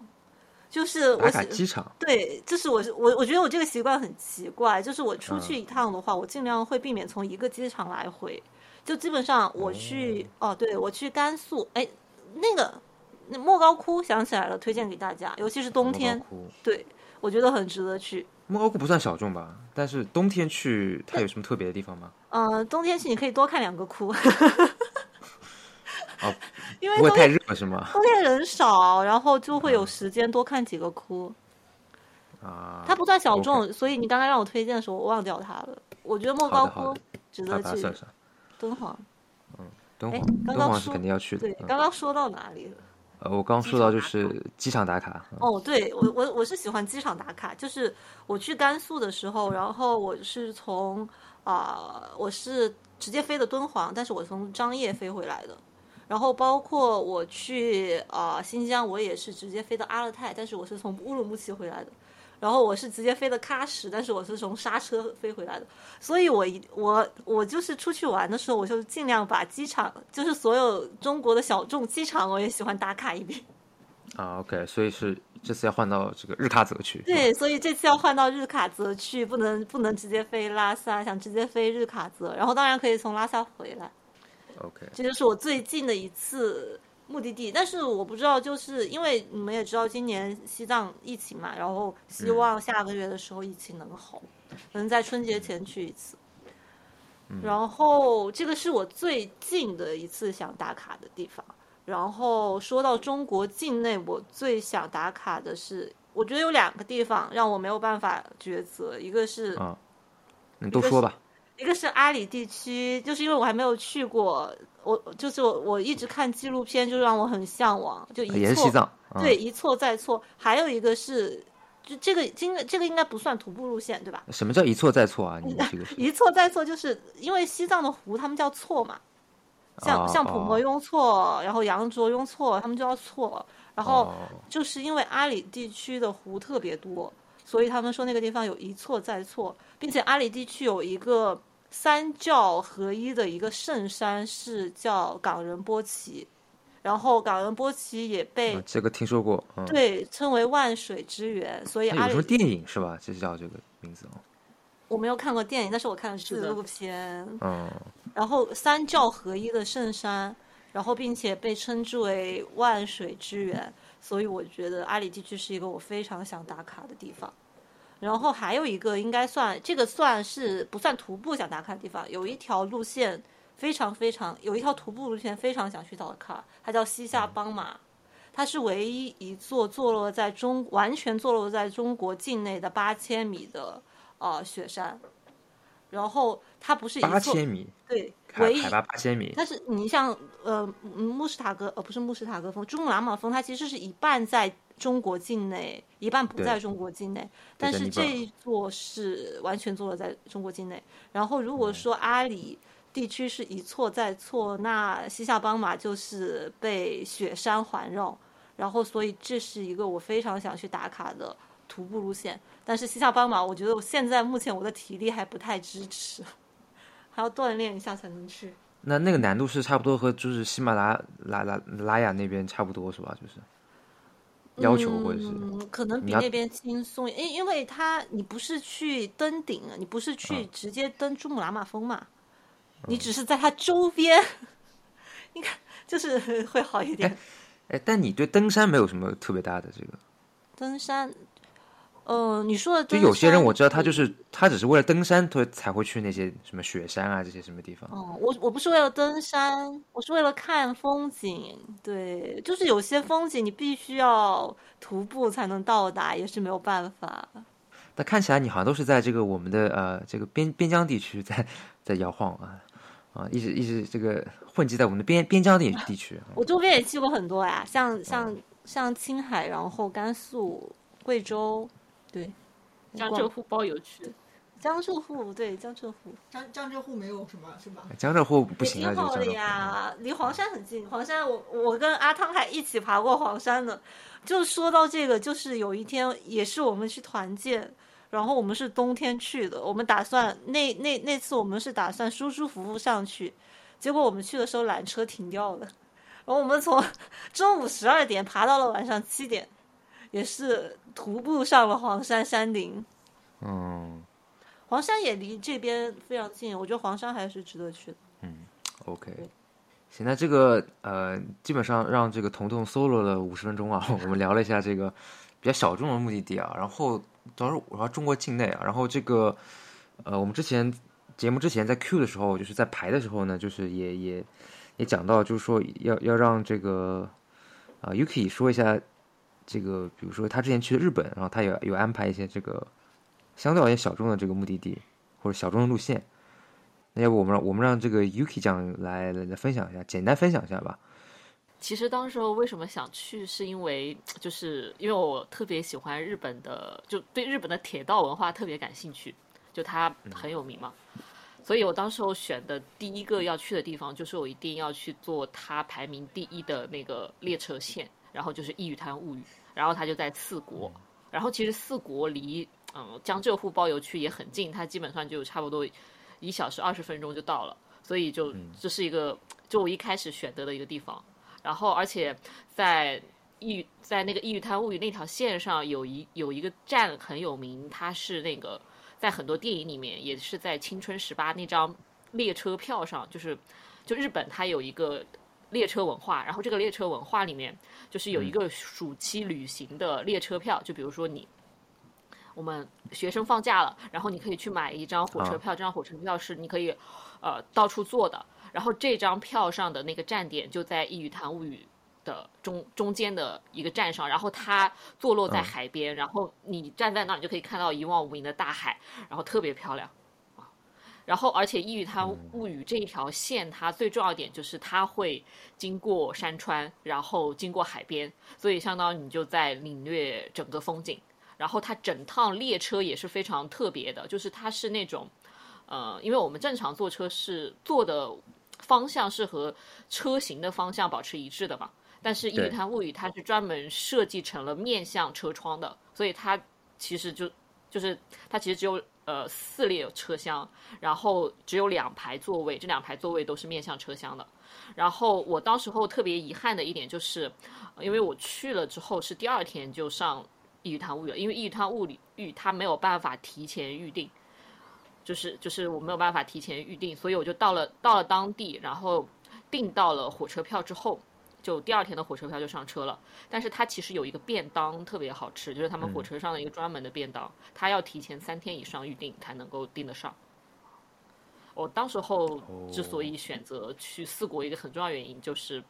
就是我打机场。对，就是我我我觉得我这个习惯很奇怪，就是我出嗯去一趟的话，我尽量会避免从一个机场来回，就基本上我去哦对我去甘肃，哎，那个那莫高窟想起来了，推荐给大家，尤其是冬天对我觉得很值得去。莫高窟不算小众吧？但是冬天去它有什么特别的地方吗？嗯、冬天去你可以多看两个窟，哦，因为不会太热是吗？冬天人少，然后就会有时间多看几个窟。啊，它不算小众所以你刚刚让我推荐的时候，我忘掉它了。我觉得莫高窟值得去。敦煌。嗯敦煌，刚刚敦煌是肯定要去的。对，嗯刚刚说到哪里了？呃，我刚说到就是机场打卡。嗯哦，对我我我是喜欢机场打卡，就是我去甘肃的时候，然后我是从啊、我是直接飞的敦煌，但是我从张掖飞回来的。然后包括我去啊、新疆，我也是直接飞到阿勒泰，但是我是从乌鲁木齐回来的。然后我是直接飞的喀什，但是我是从刹车飞回来的。所以我一我我就是出去玩的时候，我就尽量把机场，就是所有中国的小众机场，我也喜欢打卡一遍。啊，OK，所以是这次要换到这个日喀则去。对，所以这次要换到日喀则去，不能不能直接飞拉萨，想直接飞日喀则，然后当然可以从拉萨回来，OK，这就是我最近的一次目的地。但是我不知道，就是因为你们也知道今年西藏疫情嘛，然后希望下个月的时候疫情能好，能在春节前去一次。然后这个是我最近的一次想打卡的地方。然后说到中国境内，我最想打卡的是，我觉得有两个地方让我没有办法抉择，一个是、啊，你都说吧。一个是阿里地区，就是因为我还没有去过，我就是我我一直看纪录片，就让我很向往，就一错也是西藏。啊对，一错再错。还有一个是，就这个今这个应该不算徒步路线对吧？什么叫一错再错啊？你这个是 一错再错，就是因为西藏的湖他们叫错嘛，像、哦像普摩雍错，然后羊卓雍错，他们就要错。然后哦就是因为阿里地区的湖特别多，所以他们说那个地方有一错再错，并且阿里地区有一个三教合一的一个圣山是叫冈仁波齐，然后冈仁波齐也被、啊这个听说过。嗯，对称为万水之源，所以阿里么电影是吧？就是叫这个名字哦。我没有看过电影，但是我看了纪是纪录片。嗯，然后三教合一的圣山，然后并且被称之为万水之源，所以我觉得阿里地区是一个我非常想打卡的地方。然后还有一个应该算这个算是不算徒步想打卡的地方，有一条路线非常非常有一条徒步路线非常想去打卡，它叫西夏邦马，它是唯一一座坐落在中完全坐落在中国境内的八千米的呃雪山。然后它不是一八座千米，对，唯一海拔八千米，但是你像呃嗯穆斯塔格呃不是穆斯塔格峰，珠穆朗玛峰，它其实是一半在中国境内，一半不在中国境内。但是这一座是完全坐落在中国境内。然后如嗯果说阿里地区是一错再错，那西夏邦马就是被雪山环绕。然后所以这是一个我非常想去打卡的徒步路线。但是西夏邦马，我觉得我现在目前我的体力还不太支持，还要锻炼一下才能去。那那个难度是差不多和就是喜马拉拉拉拉雅那边差不多是吧？就是要求或者是嗯，可能比那边轻松，因因为它你不是去登顶，你不是去嗯。直接登珠穆朗玛峰嘛，你只是在它周边，应该就是会好一点。哎，但你对登山没有什么特别大的这个，登山，呃，你说的就有些人我知道他就是他只是为了登山，他才会去那些什么雪山啊这些什么地方。哦，我我不是为了登山，我是为了看风景。对，就是有些风景你必须要徒步才能到达，也是没有办法。但看起来你好像都是在这个我们的呃这个边边疆地区在在摇晃啊啊，一直一直这个混迹在我们的边边疆地地区。我周边也去过很多呀，像像嗯像青海，然后甘肃、贵州，对，江浙沪包邮区，江浙沪，对江浙沪江江浙沪没有什么是吧？江浙沪不行啊，挺好的。呀，离黄山很近。黄山我我跟阿汤还一起爬过黄山呢。就说到这个，就是有一天也是我们去团建，然后我们是冬天去的，我们打算那那那次我们是打算舒舒服服上去，结果我们去的时候缆车停掉了，然后我们从 中午十二点爬到了晚上七点，也是徒步上了黄山山顶。嗯黄山也离这边非常近，我觉得黄山还是值得去的。嗯，OK。行，那这个呃，基本上让这个彤彤 solo 了五十分钟啊，我们聊了一下这个比较小众的目的地啊，然后主要是我要中国境内啊，然后这个呃，我们之前节目之前在 Q 的时候，就是在排的时候呢，就是也也也讲到，就是说要要让这个啊、Yuki 说一下这个，比如说他之前去的日本，然后他有有安排一些这个相对而言小众的这个目的地或者小众的路线。那要不我们让我们让这个 Yuki 酱来来来分享一下，简单分享一下吧。其实当时候为什么想去，是因为就是因为我特别喜欢日本的，就对日本的铁道文化特别感兴趣，就它很有名嘛。所以我当时候选的第一个要去的地方，就是我一定要去坐它排名第一的那个列车线，然后就是《异域滩物语》，然后他就在四国，然后其实四国离嗯江浙沪包邮区也很近，它基本上就差不多一小时二十分钟就到了，所以就这是一个就我一开始选择的一个地方。然后而且在异在那个《异域滩物语》那条线上有一有一个站很有名，它是那个在很多电影里面，也是在《青春十八》那张列车票上，就是就日本它有一个列车文化，然后这个列车文化里面就是有一个暑期旅行的列车票，就比如说你。我们学生放假了，然后你可以去买一张火车票，这张火车票是你可以，呃，到处坐的。然后这张票上的那个站点就在《异语谈物语》的中中间的一个站上，然后它坐落在海边，然后你站在那儿，你就可以看到一望无垠的大海，然后特别漂亮啊。然后而且《异域滩物语》这一条线，它最重要一点就是它会经过山川，然后经过海边，所以相当于你就在领略整个风景。然后它整趟列车也是非常特别的，就是它是那种，呃，因为我们正常坐车是坐的方向是和车型的方向保持一致的嘛，但是《异域滩物语》它是专门设计成了面向车窗的，所以它其实就就是它其实只有呃四列车厢，然后只有两排座位，这两排座位都是面向车厢的。然后我当时候特别遗憾的一点就是，因为我去了之后是第二天就上。异域滩物语了，因为异域滩物语它没有办法提前预定，就是就是我没有办法提前预定，所以我就到了到了当地，然后订到了火车票之后，就第二天的火车票就上车了。但是它其实有一个便当特别好吃，就是他们火车上的一个专门的便当，它要提前三天以上预定才能够订得上。我当时候之所以选择去四国，一个很重要原因就是。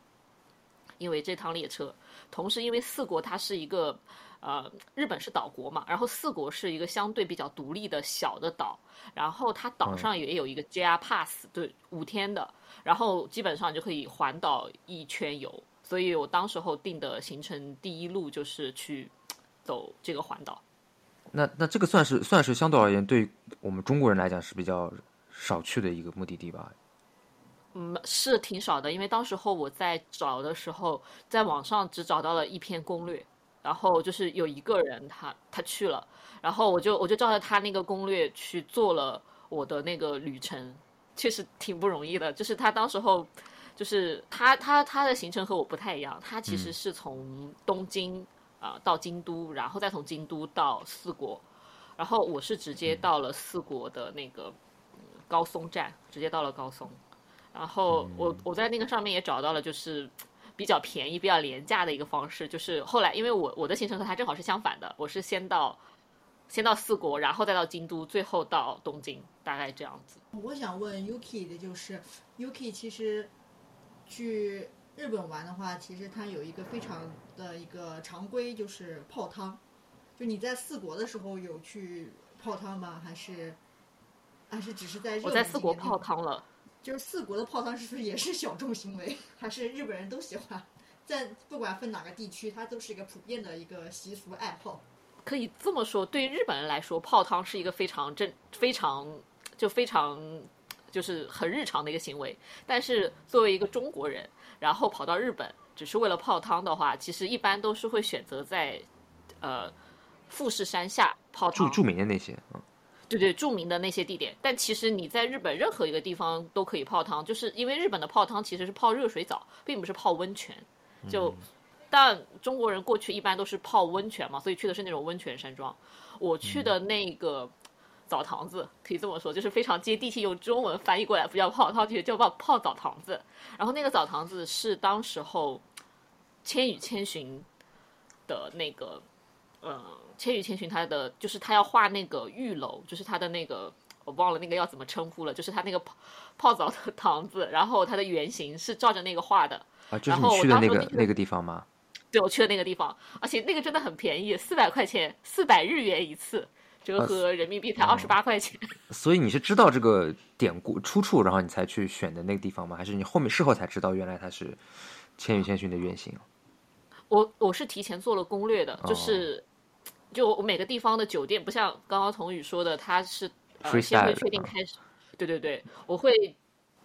因为这趟列车。同时，因为四国它是一个，呃，日本是岛国嘛，然后四国是一个相对比较独立的小的岛，然后它岛上也有一个 JR Pass，对，五天的，然后基本上就可以环岛一圈游。所以我当时候定的行程第一路就是去走这个环岛。那那这个算是算是相对而言，对我们中国人来讲是比较少去的一个目的地吧？嗯，是挺少的，因为当时候我在找的时候，在网上只找到了一篇攻略，然后就是有一个人他他去了，然后我就我就照着他那个攻略去做了我的那个旅程，确实挺不容易的。就是他当时候，就是他他他的行程和我不太一样，他其实是从东京啊到京都，然后再从京都到四国，然后我是直接到了四国的那个高松站，直接到了高松。然后我我在那个上面也找到了，就是比较便宜、比较廉价的一个方式。就是后来，因为我我的行程和他正好是相反的，我是先到先到四国，然后再到京都，最后到东京，大概这样子。我想问 Yuki 的就是，Yuki 其实去日本玩的话，其实它有一个非常的一个常规，就是泡汤。就你在四国的时候有去泡汤吗？还是还是只是在我在四国泡汤了。就是四国的泡汤是不是也是小众行为？还是日本人都喜欢？在不管分哪个地区，它都是一个普遍的一个习俗爱好。可以这么说，对于日本人来说，泡汤是一个非常正、非常就非常就是很日常的一个行为。但是作为一个中国人，然后跑到日本只是为了泡汤的话，其实一般都是会选择在呃富士山下泡汤。著著名的那些，嗯。对对，著名的那些地点，但其实你在日本任何一个地方都可以泡汤，就是因为日本的泡汤其实是泡热水澡，并不是泡温泉。就，但中国人过去一般都是泡温泉嘛，所以去的是那种温泉山庄。我去的那个澡堂子，可以这么说，就是非常接地气，用中文翻译过来不叫泡汤，就叫泡泡澡堂子。然后那个澡堂子是当时候《千与千寻》的那个，嗯。千与千寻，他的就是他要画那个玉楼，就是他的那个我忘了那个要怎么称呼了，就是他那个泡泡澡的 堂子，然后它的原型是照着那个画的。啊，就是你去的那个那个地方吗？对，我去的那个地方，而且那个真的很便宜，四百块钱，四百日元一次，折合人民币才二十八块钱。所以你是知道这个典故出处，然后你才去选的那个地方吗？还是你后面事后才知道原来它是千与千寻的原型？我我是提前做了攻略的，就是。就我每个地方的酒店，不像刚刚童宇说的，他是呃先会确定开始，对对对，我会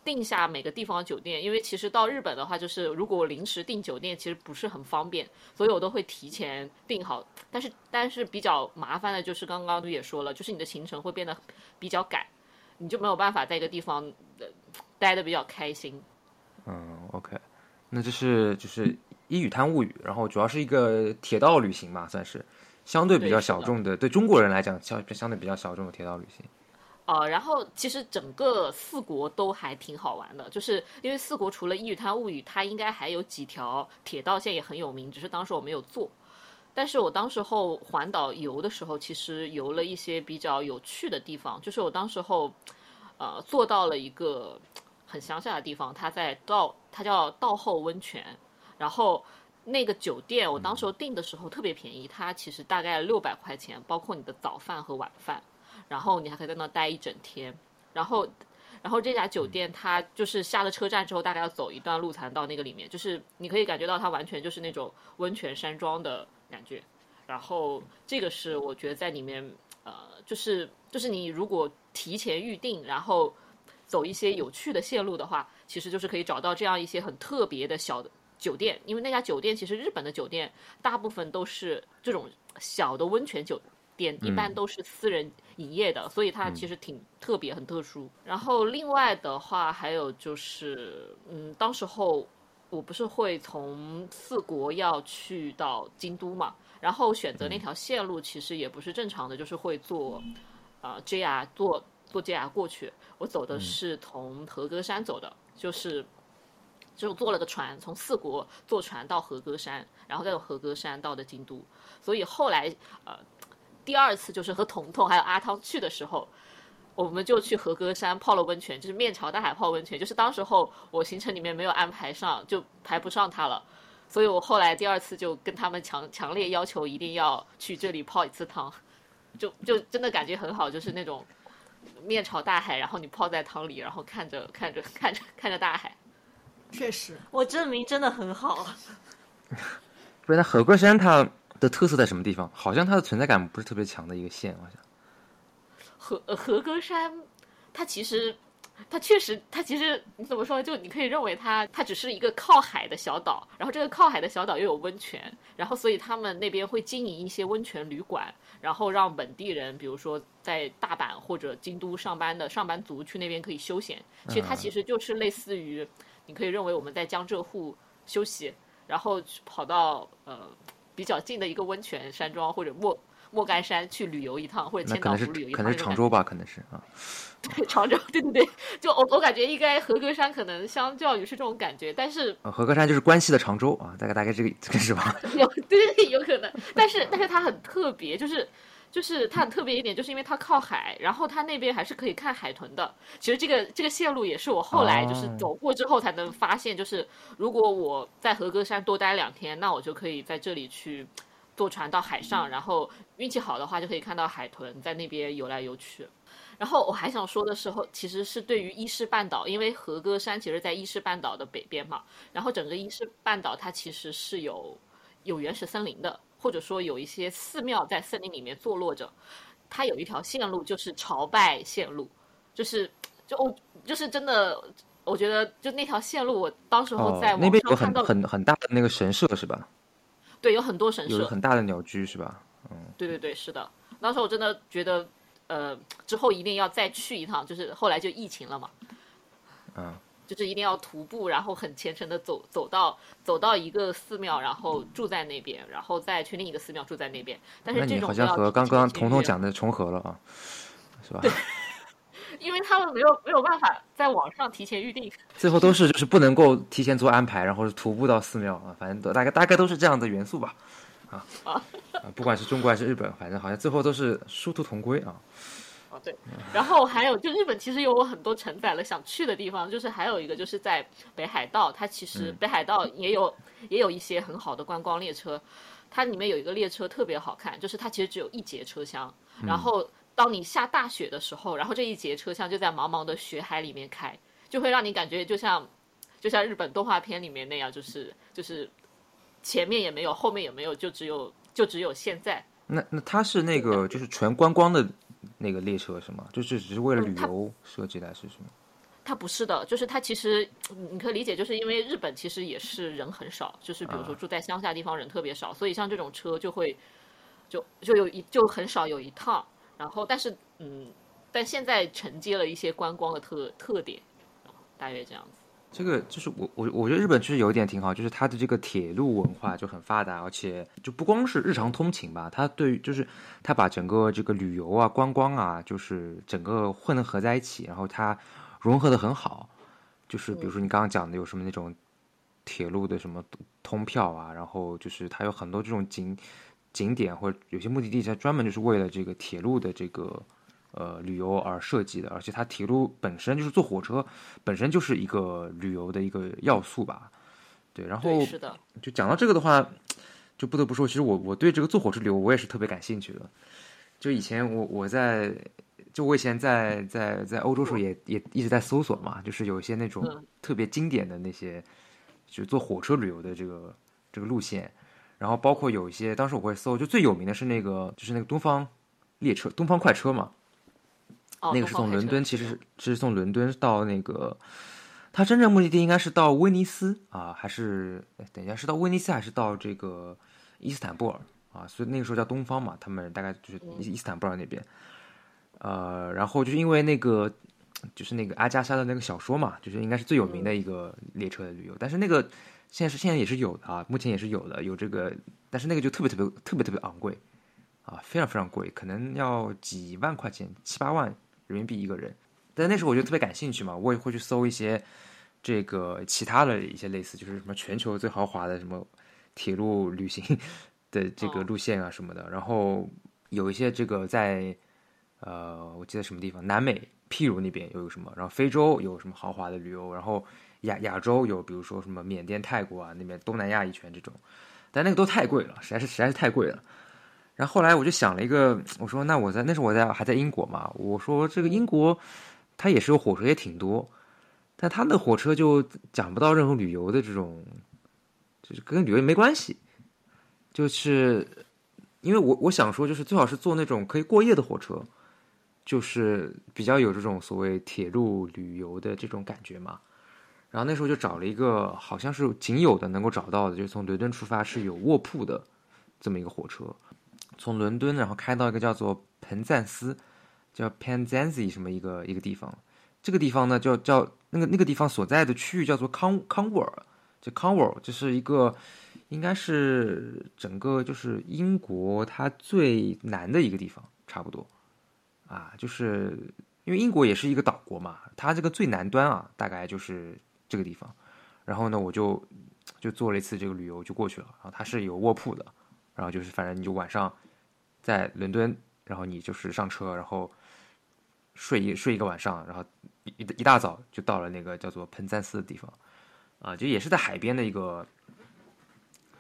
定下每个地方的酒店，因为其实到日本的话，就是如果我临时订酒店，其实不是很方便，所以我都会提前订好。但是但是比较麻烦的就是刚刚也说了，就是你的行程会变得比较赶，你就没有办法在一个地方待的比较开心。嗯，OK，那这是就是《一语滩物语》，然后主要是一个铁道旅行嘛，算是。相对比较小众的，对中国人来讲，相相对比较小众的铁道旅行。呃，然后其实整个四国都还挺好玩的，就是因为四国除了《异域滩物语》，它应该还有几条铁道线也很有名，只是当时我没有坐。但是我当时候环岛游的时候，其实游了一些比较有趣的地方，就是我当时候呃坐到了一个很乡下的地方，它在道，它叫道后温泉，然后。那个酒店，我当时候订的时候特别便宜，它其实大概六百块钱，包括你的早饭和晚饭，然后你还可以在那待一整天。然后，然后这家酒店它就是下了车站之后，大概要走一段路才能到那个里面，就是你可以感觉到它完全就是那种温泉山庄的感觉。然后这个是我觉得在里面，呃，就是就是你如果提前预定，然后走一些有趣的线路的话，其实就是可以找到这样一些很特别的小的。酒店，因为那家酒店其实日本的酒店大部分都是这种小的温泉酒店，一般都是私人营业的，所以它其实挺特别、很特殊。然后另外的话，还有就是，嗯，当时候我不是会从四国要去到京都嘛，然后选择那条线路其实也不是正常的，就是会坐啊 JR 坐坐 JR 过去。我走的是从和歌山走的，就是。就坐了个船，从四国坐船到和歌山，然后再从和歌山到的京都。所以后来，呃，第二次就是和彤彤还有阿汤去的时候，我们就去和歌山泡了温泉，就是面朝大海泡温泉。就是当时候我行程里面没有安排上，就排不上它了。所以我后来第二次就跟他们强强烈要求一定要去这里泡一次汤，就就真的感觉很好，就是那种面朝大海，然后你泡在汤里，然后看着看着看着看着大海。确实，我证明真的很好。不是，那合歌山它的特色在什么地方？好像它的存在感不是特别强的一个县，好像。和呃和歌山，它其实，它确实，它其实你怎么说？就你可以认为它，它只是一个靠海的小岛，然后这个靠海的小岛又有温泉，然后所以他们那边会经营一些温泉旅馆，然后让本地人，比如说在大阪或者京都上班的上班族去那边可以休闲。其实它其实就是类似于，你可以认为我们在江浙沪休息，然后跑到呃比较近的一个温泉山庄或者莫。莫干山去旅游一趟，或者千岛湖旅游一趟，可能是常州吧，可能是啊。对，常州，对对对，就我我感觉应该和歌山可能相较于是这种感觉，但是和歌山就是关西的常州啊，大概大概这个 这个是吧？有对对有可能，但是但是它很特别，就是就是它很特别一点，就是因为它靠海，然后它那边还是可以看海豚的。其实这个这个线路也是我后来就是走过之后才能发现，就是如果我在和歌山多待两天，那我就可以在这里去。坐船到海上，然后运气好的话就可以看到海豚在那边游来游去。然后我还想说的时候，其实是对于伊势半岛，因为和歌山其实在伊势半岛的北边嘛，然后整个伊势半岛它其实是有有原始森林的，或者说有一些寺庙在森林里面坐落着。它有一条线路就是朝拜线路，就是就我就是真的，我觉得就那条线路，我当时候在那边有很很很大的那个神社是吧？对，有很多神社，有很大的鸟居是吧？嗯，对对对，是的。当时我真的觉得，呃，之后一定要再去一趟。就是后来就疫情了嘛，嗯，就是一定要徒步，然后很虔诚的走走到走到一个寺庙，然后住在那边，然后再去另一个寺庙住在那边。但是这种好像和刚刚彤彤讲的重合了啊，是吧？因为他们没有没有办法在网上提前预定，最后都是就是不能够提前做安排，然后是徒步到寺庙啊，反正都大概大概都是这样的元素吧，啊啊，不管是中国还是日本，反正好像最后都是殊途同归啊。哦对，然后还有就日本其实有我很多承载了想去的地方，就是还有一个就是在北海道，它其实北海道也有也有一些很好的观光列车，它里面有一个列车特别好看，就是它其实只有一节车厢，然后。当你下大雪的时候，然后这一节车厢就在茫茫的雪海里面开，就会让你感觉就像，就像日本动画片里面那样，就是就是前面也没有，后面也没有，就只有就只有现在。那那它是那个就是纯观光的那个列车是吗？就是只是为了旅游设计的是什么？它不是的，就是它其实你可以理解，就是因为日本其实也是人很少，就是比如说住在乡下地方人特别少，所以像这种车就会就就有一就很少有一趟。然后，但是，嗯，但现在承接了一些观光的特特点，大约这样子。这个就是我我我觉得日本其实有一点挺好，就是它的这个铁路文化就很发达，而且就不光是日常通勤吧，它对于就是它把整个这个旅游啊、观光啊，就是整个混合在一起，然后它融合的很好。就是比如说你刚刚讲的有什么那种铁路的什么通票啊，然后就是它有很多这种景。景点或者有些目的地，它专门就是为了这个铁路的这个呃旅游而设计的，而且它铁路本身就是坐火车本身就是一个旅游的一个要素吧。对，然后是的，就讲到这个的话，就不得不说，其实我我对这个坐火车旅游我也是特别感兴趣的。就以前我我在就我以前在在在欧洲时候也也一直在搜索嘛，就是有一些那种特别经典的那些就坐火车旅游的这个这个路线。然后包括有一些，当时我会搜，就最有名的是那个，就是那个东方列车、东方快车嘛。哦。那个是从伦敦，其实是是从伦敦到那个，它真正目的地应该是到威尼斯啊，还是等一下是到威尼斯还是到这个伊斯坦布尔啊？所以那个时候叫东方嘛，他们大概就是伊斯坦布尔那边。呃，然后就是因为那个，就是那个阿加莎的那个小说嘛，就是应该是最有名的一个列车的旅游，但是那个。现在是现在也是有的啊，目前也是有的，有这个，但是那个就特别特别特别特别昂贵，啊，非常非常贵，可能要几万块钱，七八万人民币一个人。但那时候我就特别感兴趣嘛，我也会去搜一些这个其他的一些类似，就是什么全球最豪华的什么铁路旅行 的这个路线啊什么的。然后有一些这个在呃，我记得什么地方，南美，譬如那边有什么，然后非洲有什么豪华的旅游，然后。亚亚洲有，比如说什么缅甸、泰国啊那边东南亚一圈这种，但那个都太贵了，实在是实在是太贵了。然后后来我就想了一个，我说那我在那时候我在还在英国嘛，我说这个英国它也是有火车也挺多，但它那火车就讲不到任何旅游的这种，就是跟旅游没关系，就是因为我我想说就是最好是坐那种可以过夜的火车，就是比较有这种所谓铁路旅游的这种感觉嘛。然后那时候就找了一个好像是仅有的能够找到的，就是从伦敦出发是有卧铺的这么一个火车。从伦敦，然后开到一个叫做彭赞斯，叫 Penzance 什么一个一个地方。这个地方呢，叫叫那个那个地方所在的区域叫做康康沃尔，就康沃尔，这是一个应该是整个就是英国它最南的一个地方，差不多啊，就是因为英国也是一个岛国嘛，它这个最南端啊，大概就是这个地方。然后呢，我就就做了一次这个旅游，就过去了。然后它是有卧铺的，然后就是反正你就晚上。在伦敦，然后你就是上车，然后睡一睡一个晚上，然后一一大早就到了那个叫做彭赞斯的地方，啊，就也是在海边的一个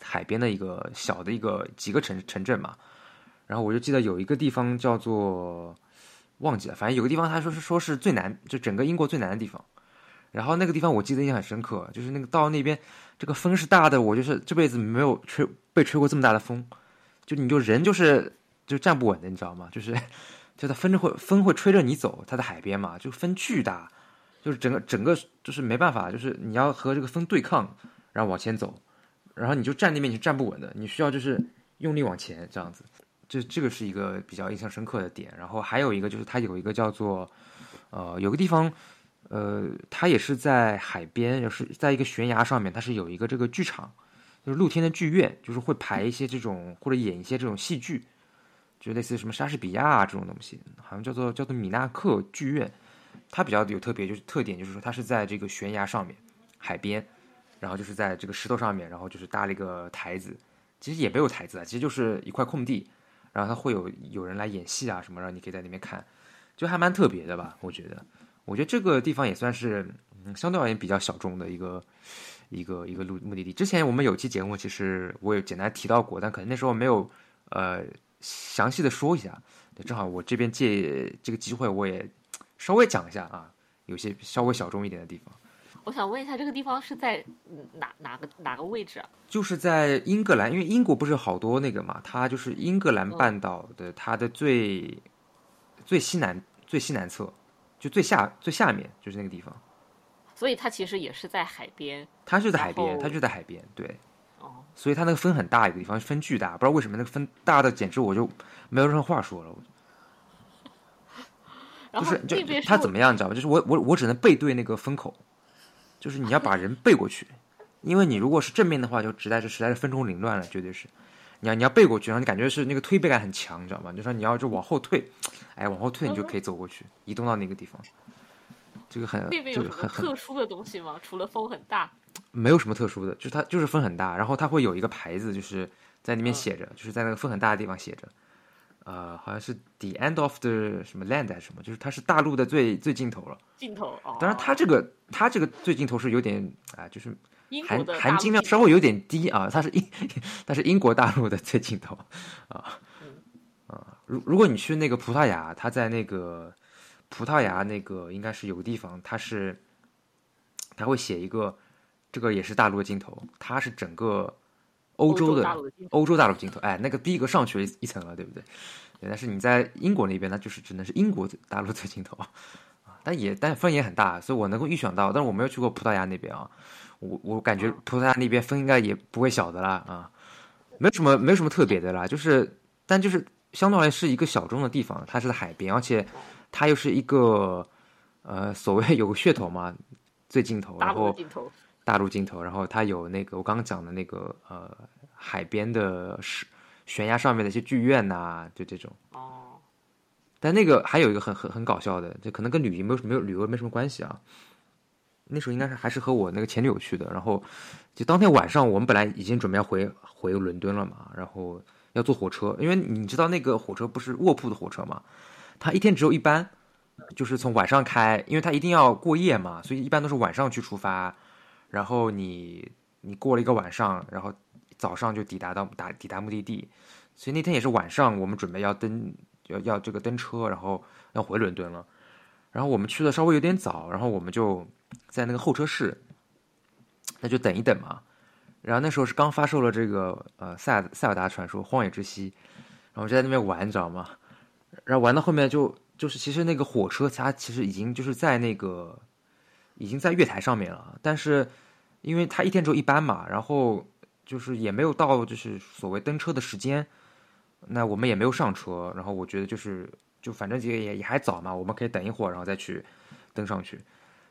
海边的一个小的一个几个城城镇嘛。然后我就记得有一个地方叫做忘记了，反正有个地方他说是说是最南，就整个英国最南的地方。然后那个地方我记得印象很深刻，就是那个到那边这个风是大的，我就是这辈子没有吹被吹过这么大的风，就你就人就是。就站不稳的，你知道吗？就是，就它风着会风会吹着你走，它在海边嘛，就风巨大，就是整个整个就是没办法，就是你要和这个风对抗，然后往前走，然后你就站那边你是站不稳的，你需要就是用力往前这样子，这这个是一个比较印象深刻的点。然后还有一个就是它有一个叫做，呃，有个地方，呃，它也是在海边，就是在一个悬崖上面，它是有一个这个剧场，就是露天的剧院，就是会排一些这种或者演一些这种戏剧。就类似什么莎士比亚啊这种东西，好像叫做叫做米纳克剧院，它比较有特别，就是特点就是说它是在这个悬崖上面，海边，然后就是在这个石头上面，然后就是搭了一个台子，其实也没有台子啊，其实就是一块空地，然后它会有有人来演戏啊什么，让你可以在那边看，就还蛮特别的吧？我觉得，我觉得这个地方也算是相对而言比较小众的一个一个一个路目的地。之前我们有期节目，其实我也简单提到过，但可能那时候没有呃。详细的说一下，正好我这边借这个机会，我也稍微讲一下啊，有些稍微小众一点的地方。我想问一下，这个地方是在哪哪个哪个位置啊？就是在英格兰，因为英国不是好多那个嘛，它就是英格兰半岛的它的最最西南最西南侧，就最下最下面就是那个地方。所以它其实也是在海边。它就在海边，它就在海边，对。所以它那个风很大一个地方，风巨大，不知道为什么那个风大的简直我就没有任何话说了。就是就它怎么样，你知道吗？就是我我我只能背对那个风口，就是你要把人背过去，因为你如果是正面的话，就实在是实在是风中凌乱了，绝对是。你要你要背过去，然后你感觉是那个推背感很强，你知道吗？就说你要就往后退，哎，往后退你就可以走过去，移动到那个地方。这个很那边有什么特殊的东西吗？除了风很大。没有什么特殊的，就是它就是风很大，然后它会有一个牌子，就是在那边写着，就是在那个风很大的地方写着，呃，好像是 the end of the 什么 land 还是什么，就是它是大陆的最最尽头了。尽头哦。当然，它这个它这个最尽头是有点啊，就是含含金量稍微有点低啊，它是英 它是英国大陆的最尽头 啊啊。如如果你去那个葡萄牙，它在那个葡萄牙那个应该是有个地方，它是它会写一个。这个也是大陆的镜头，它是整个欧洲的欧洲大陆镜头，哎，那个逼格上去了一一层了，对不对？但是你在英国那边，那就是只能是英国大陆的镜头啊，但也但风也很大，所以我能够预想到，但是我没有去过葡萄牙那边啊，我我感觉葡萄牙那边风应该也不会小的啦啊，没什么没什么特别的啦，就是但就是相对来是一个小众的地方，它是在海边，而且它又是一个呃所谓 有个噱头嘛，最尽头，然后。大陆镜头，然后它有那个我刚刚讲的那个呃海边的是悬崖上面的一些剧院呐，就这种。哦。但那个还有一个很很很搞笑的，就可能跟旅游没有没有旅游没什么关系啊。那时候应该是还是和我那个前女友去的，然后就当天晚上我们本来已经准备要回回伦敦了嘛，然后要坐火车，因为你知道那个火车不是卧铺的火车嘛，它一天只有一班，就是从晚上开，因为它一定要过夜嘛，所以一般都是晚上去出发。然后你你过了一个晚上，然后早上就抵达到达抵达目的地，所以那天也是晚上，我们准备要登要要这个登车，然后要回伦敦了。然后我们去的稍微有点早，然后我们就在那个候车室，那就等一等嘛。然后那时候是刚发售了这个呃塞尔塞尔达传说荒野之息，然后就在那边玩，你知道吗？然后玩到后面就就是其实那个火车它其实已经就是在那个已经在月台上面了，但是因为他一天只有一班嘛，然后就是也没有到就是所谓登车的时间，那我们也没有上车，然后我觉得就是就反正也也也还早嘛，我们可以等一会儿，然后再去登上去。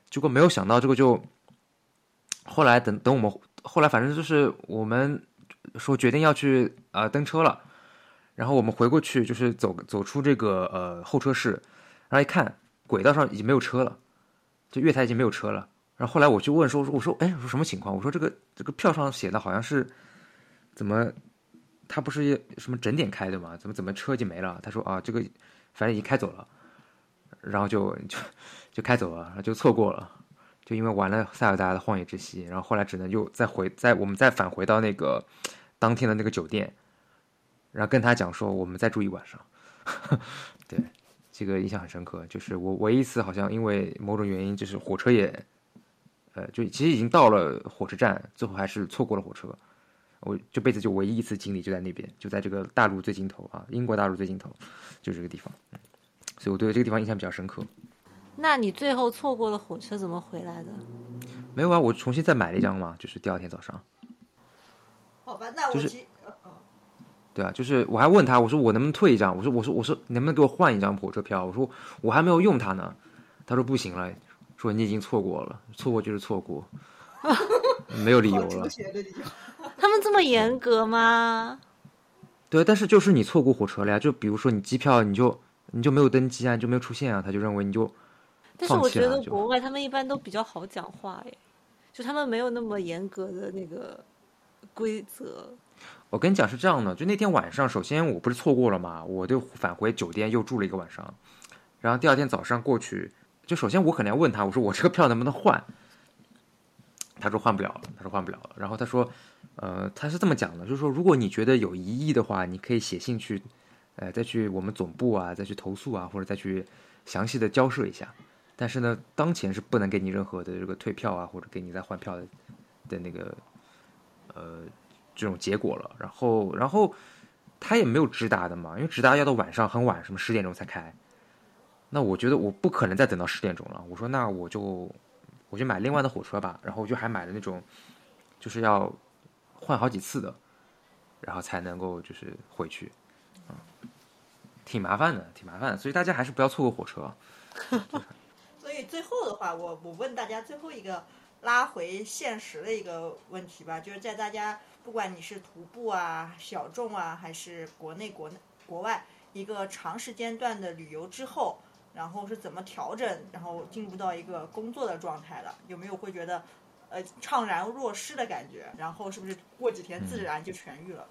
结果没有想到这个就后来等等我们后来反正就是我们说决定要去呃登车了。然后我们回过去，就是走走出这个呃候车室，然后一看轨道上已经没有车了，就月台已经没有车了。然后后来我就问说：“我说，哎，我说什么情况？我说这个这个票上写的好像是怎么，他不是什么整点开的吗？怎么怎么车就没了？”他说：“啊，这个反正已经开走了。”然后就就就开走了，然后就错过了，就因为玩了塞尔达的荒野之息，然后后来只能又再回再我们再返回到那个当天的那个酒店。然后跟他讲说，我们再住一晚上。对，这个印象很深刻。就是我唯一一次好像因为某种原因，就是火车也，呃，就其实已经到了火车站，最后还是错过了火车。我这辈子就唯一一次经历就在那边，就在这个大陆最尽头啊，英国大陆最尽头，就这个地方。所以我对这个地方印象比较深刻。那你最后错过了火车怎么回来的？没有啊，我重新再买了一张嘛，就是第二天早上。好吧，那我就是其对啊，就是我还问他，我说我能不能退一张？我说我说我说能不能给我换一张火车票？我说我还没有用它呢。他说不行了，说你已经错过了，错过就是错过，没有理由了。他们这么严格吗？对，但是就是你错过火车了呀，就比如说你机票你就你就没有登机啊，你就没有出现啊，他就认为你就但是我觉得国外他们一般都比较好讲话耶，就他们没有那么严格的那个规则。我跟你讲是这样的，就那天晚上，首先我不是错过了嘛，我就返回酒店又住了一个晚上，然后第二天早上过去，就首先我可能要问他，我说我这个票能不能换？他说换不了了，他说换不了了。然后他说，呃，他是这么讲的，就是说如果你觉得有疑义的话，你可以写信去，呃，再去我们总部啊，再去投诉啊，或者再去详细的交涉一下。但是呢，当前是不能给你任何的这个退票啊，或者给你再换票的的那个，呃。这种结果了，然后，然后他也没有直达的嘛，因为直达要到晚上很晚，什么十点钟才开。那我觉得我不可能再等到十点钟了。我说那我就我就买另外的火车吧，然后我就还买了那种就是要换好几次的，然后才能够就是回去，嗯，挺麻烦的，挺麻烦。所以大家还是不要错过火车。所以最后的话，我我问大家最后一个拉回现实的一个问题吧，就是在大家不管你是徒步啊、小众啊，还是国内国国外一个长时间段的旅游之后，然后是怎么调整，然后进入到一个工作的状态了？有没有会觉得呃怅然若失的感觉？然后是不是过几天自然就痊愈了？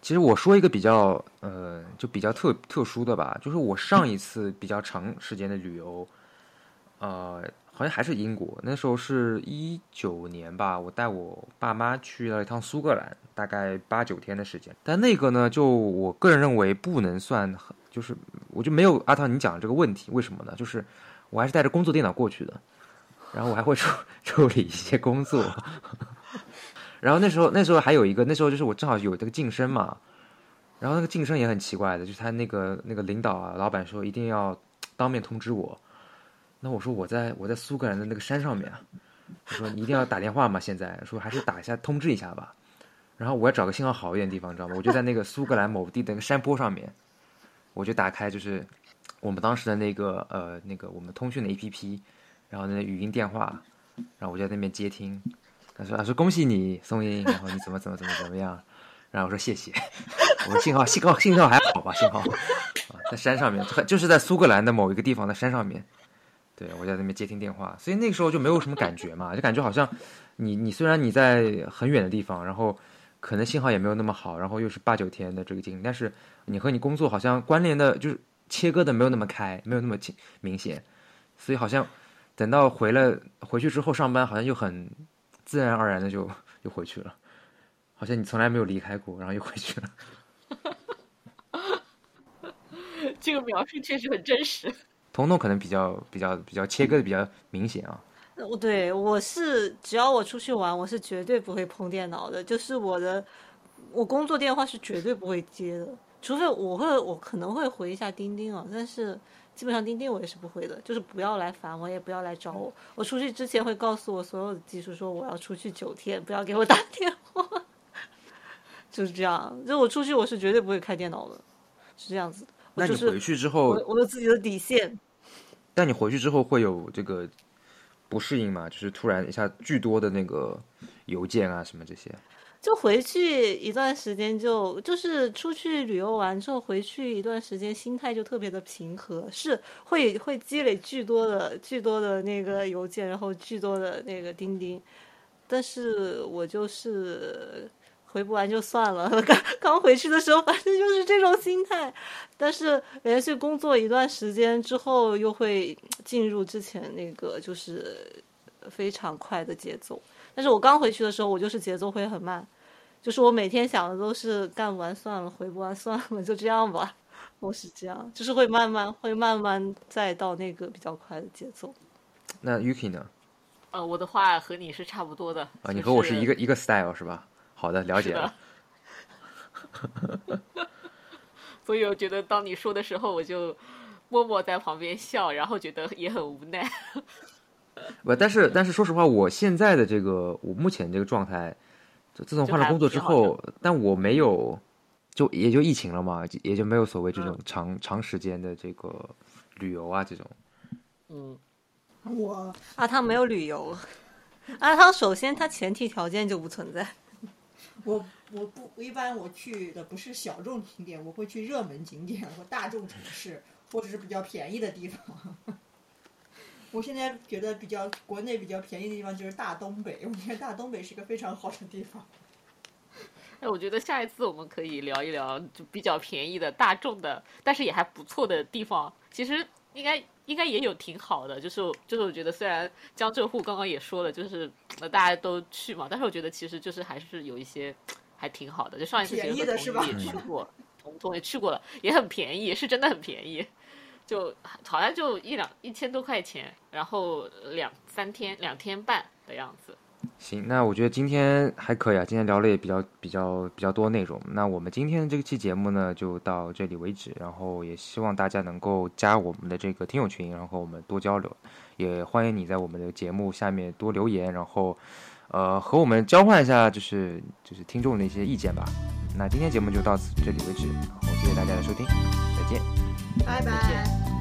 其实我说一个比较呃，就比较特特殊的吧，就是我上一次比较长时间的旅游，呃，好像还是英国，那时候是一九年吧，我带我爸妈去了一趟苏格兰，大概八九天的时间。但那个呢，就我个人认为不能算很，就是我就没有阿汤你讲的这个问题，为什么呢？就是我还是带着工作电脑过去的，然后我还会处 处理一些工作。然后那时候，那时候还有一个，那时候就是我正好有这个晋升嘛，然后那个晋升也很奇怪的，就是他那个那个领导啊，老板说一定要当面通知我，那我说我在我在苏格兰的那个山上面啊，我说你一定要打电话嘛，现在说还是打一下通知一下吧，然后我要找个信号好一点的地方，你知道吗？我就在那个苏格兰某地的那个山坡上面，我就打开就是我们当时的那个呃那个我们通讯的 APP，然后那语音电话，然后我就在那边接听。他说：“他说恭喜你，宋英，然后你怎么怎么怎么怎么样？”然后我说：“谢谢。”我说信号信号信号还好吧？信号啊，在山上面，就是在苏格兰的某一个地方的山上面。对我在那边接听电话，所以那个时候就没有什么感觉嘛，就感觉好像你你虽然你在很远的地方，然后可能信号也没有那么好，然后又是八九天的这个经历，但是你和你工作好像关联的，就是切割的没有那么开，没有那么清明显，所以好像等到回了回去之后上班，好像又很自然而然的就又回去了，好像你从来没有离开过，然后又回去了。这个描述确实很真实。彤彤可能比较比较比较切割的比较明显啊。我对我是只要我出去玩，我是绝对不会碰电脑的，就是我的我工作电话是绝对不会接的，除非我会我可能会回一下钉钉啊，但是基本上钉钉我也是不会的，就是不要来烦我，也不要来找我。我出去之前会告诉我所有的技术说我要出去九天，不要给我打电话，就是这样。就我出去我是绝对不会开电脑的，是这样子的。那你回去之后，我我有自己的底线。但你回去之后会有这个不适应嘛？就是突然一下巨多的那个邮件啊什么这些。就回去一段时间，就就是出去旅游完之后回去一段时间，心态就特别的平和，是会会积累巨多的巨多的那个邮件，然后巨多的那个钉钉。但是我就是回不完就算了。刚刚回去的时候，反正就是这种心态。但是连续工作一段时间之后，又会进入之前那个就是非常快的节奏。但是我刚回去的时候，我就是节奏会很慢，就是我每天想的都是干不完算了，回不完算了，就这样吧。我是这样，就是会慢慢会慢慢再到那个比较快的节奏。那 Yuki 呢？呃，我的话和你是差不多的。啊，你和我是一个一个 style 是吧？好的，了解了。所以我觉得，当你说的时候，我就默默在旁边笑，然后觉得也很无奈。不，但是但是说实话，我现在的这个我目前这个状态，就自从换了工作之后，但我没有，就也就疫情了嘛，也就没有所谓这种长长时间的这个旅游啊这种。嗯，我阿汤没有旅游，阿汤首先他前提条件就不存在。我我不一般我去的不是小众景点，我会去热门景点或大众城市，或者是比较便宜的地方。我现在觉得比较国内比较便宜的地方就是大东北，我觉得大东北是个非常好的地方。哎，我觉得下一次我们可以聊一聊就比较便宜的大众的，但是也还不错的地方。其实应该应该也有挺好的，就是就是我觉得虽然江浙沪刚刚也说了，就是大家都去嘛，但是我觉得其实就是还是有一些还挺好的。就上一次便宜的是吧？也去过，也去过了，也很便宜，是真的很便宜。就好像就一两一千多块钱，然后两三天两天半的样子。行，那我觉得今天还可以啊，今天聊了也比较比较比较多内容。那我们今天这期节目呢就到这里为止，然后也希望大家能够加我们的这个听友群，然后我们多交流，也欢迎你在我们的节目下面多留言，然后呃和我们交换一下就是就是听众的一些意见吧。那今天节目就到此这里为止，然后谢谢大家的收听，再见。拜拜。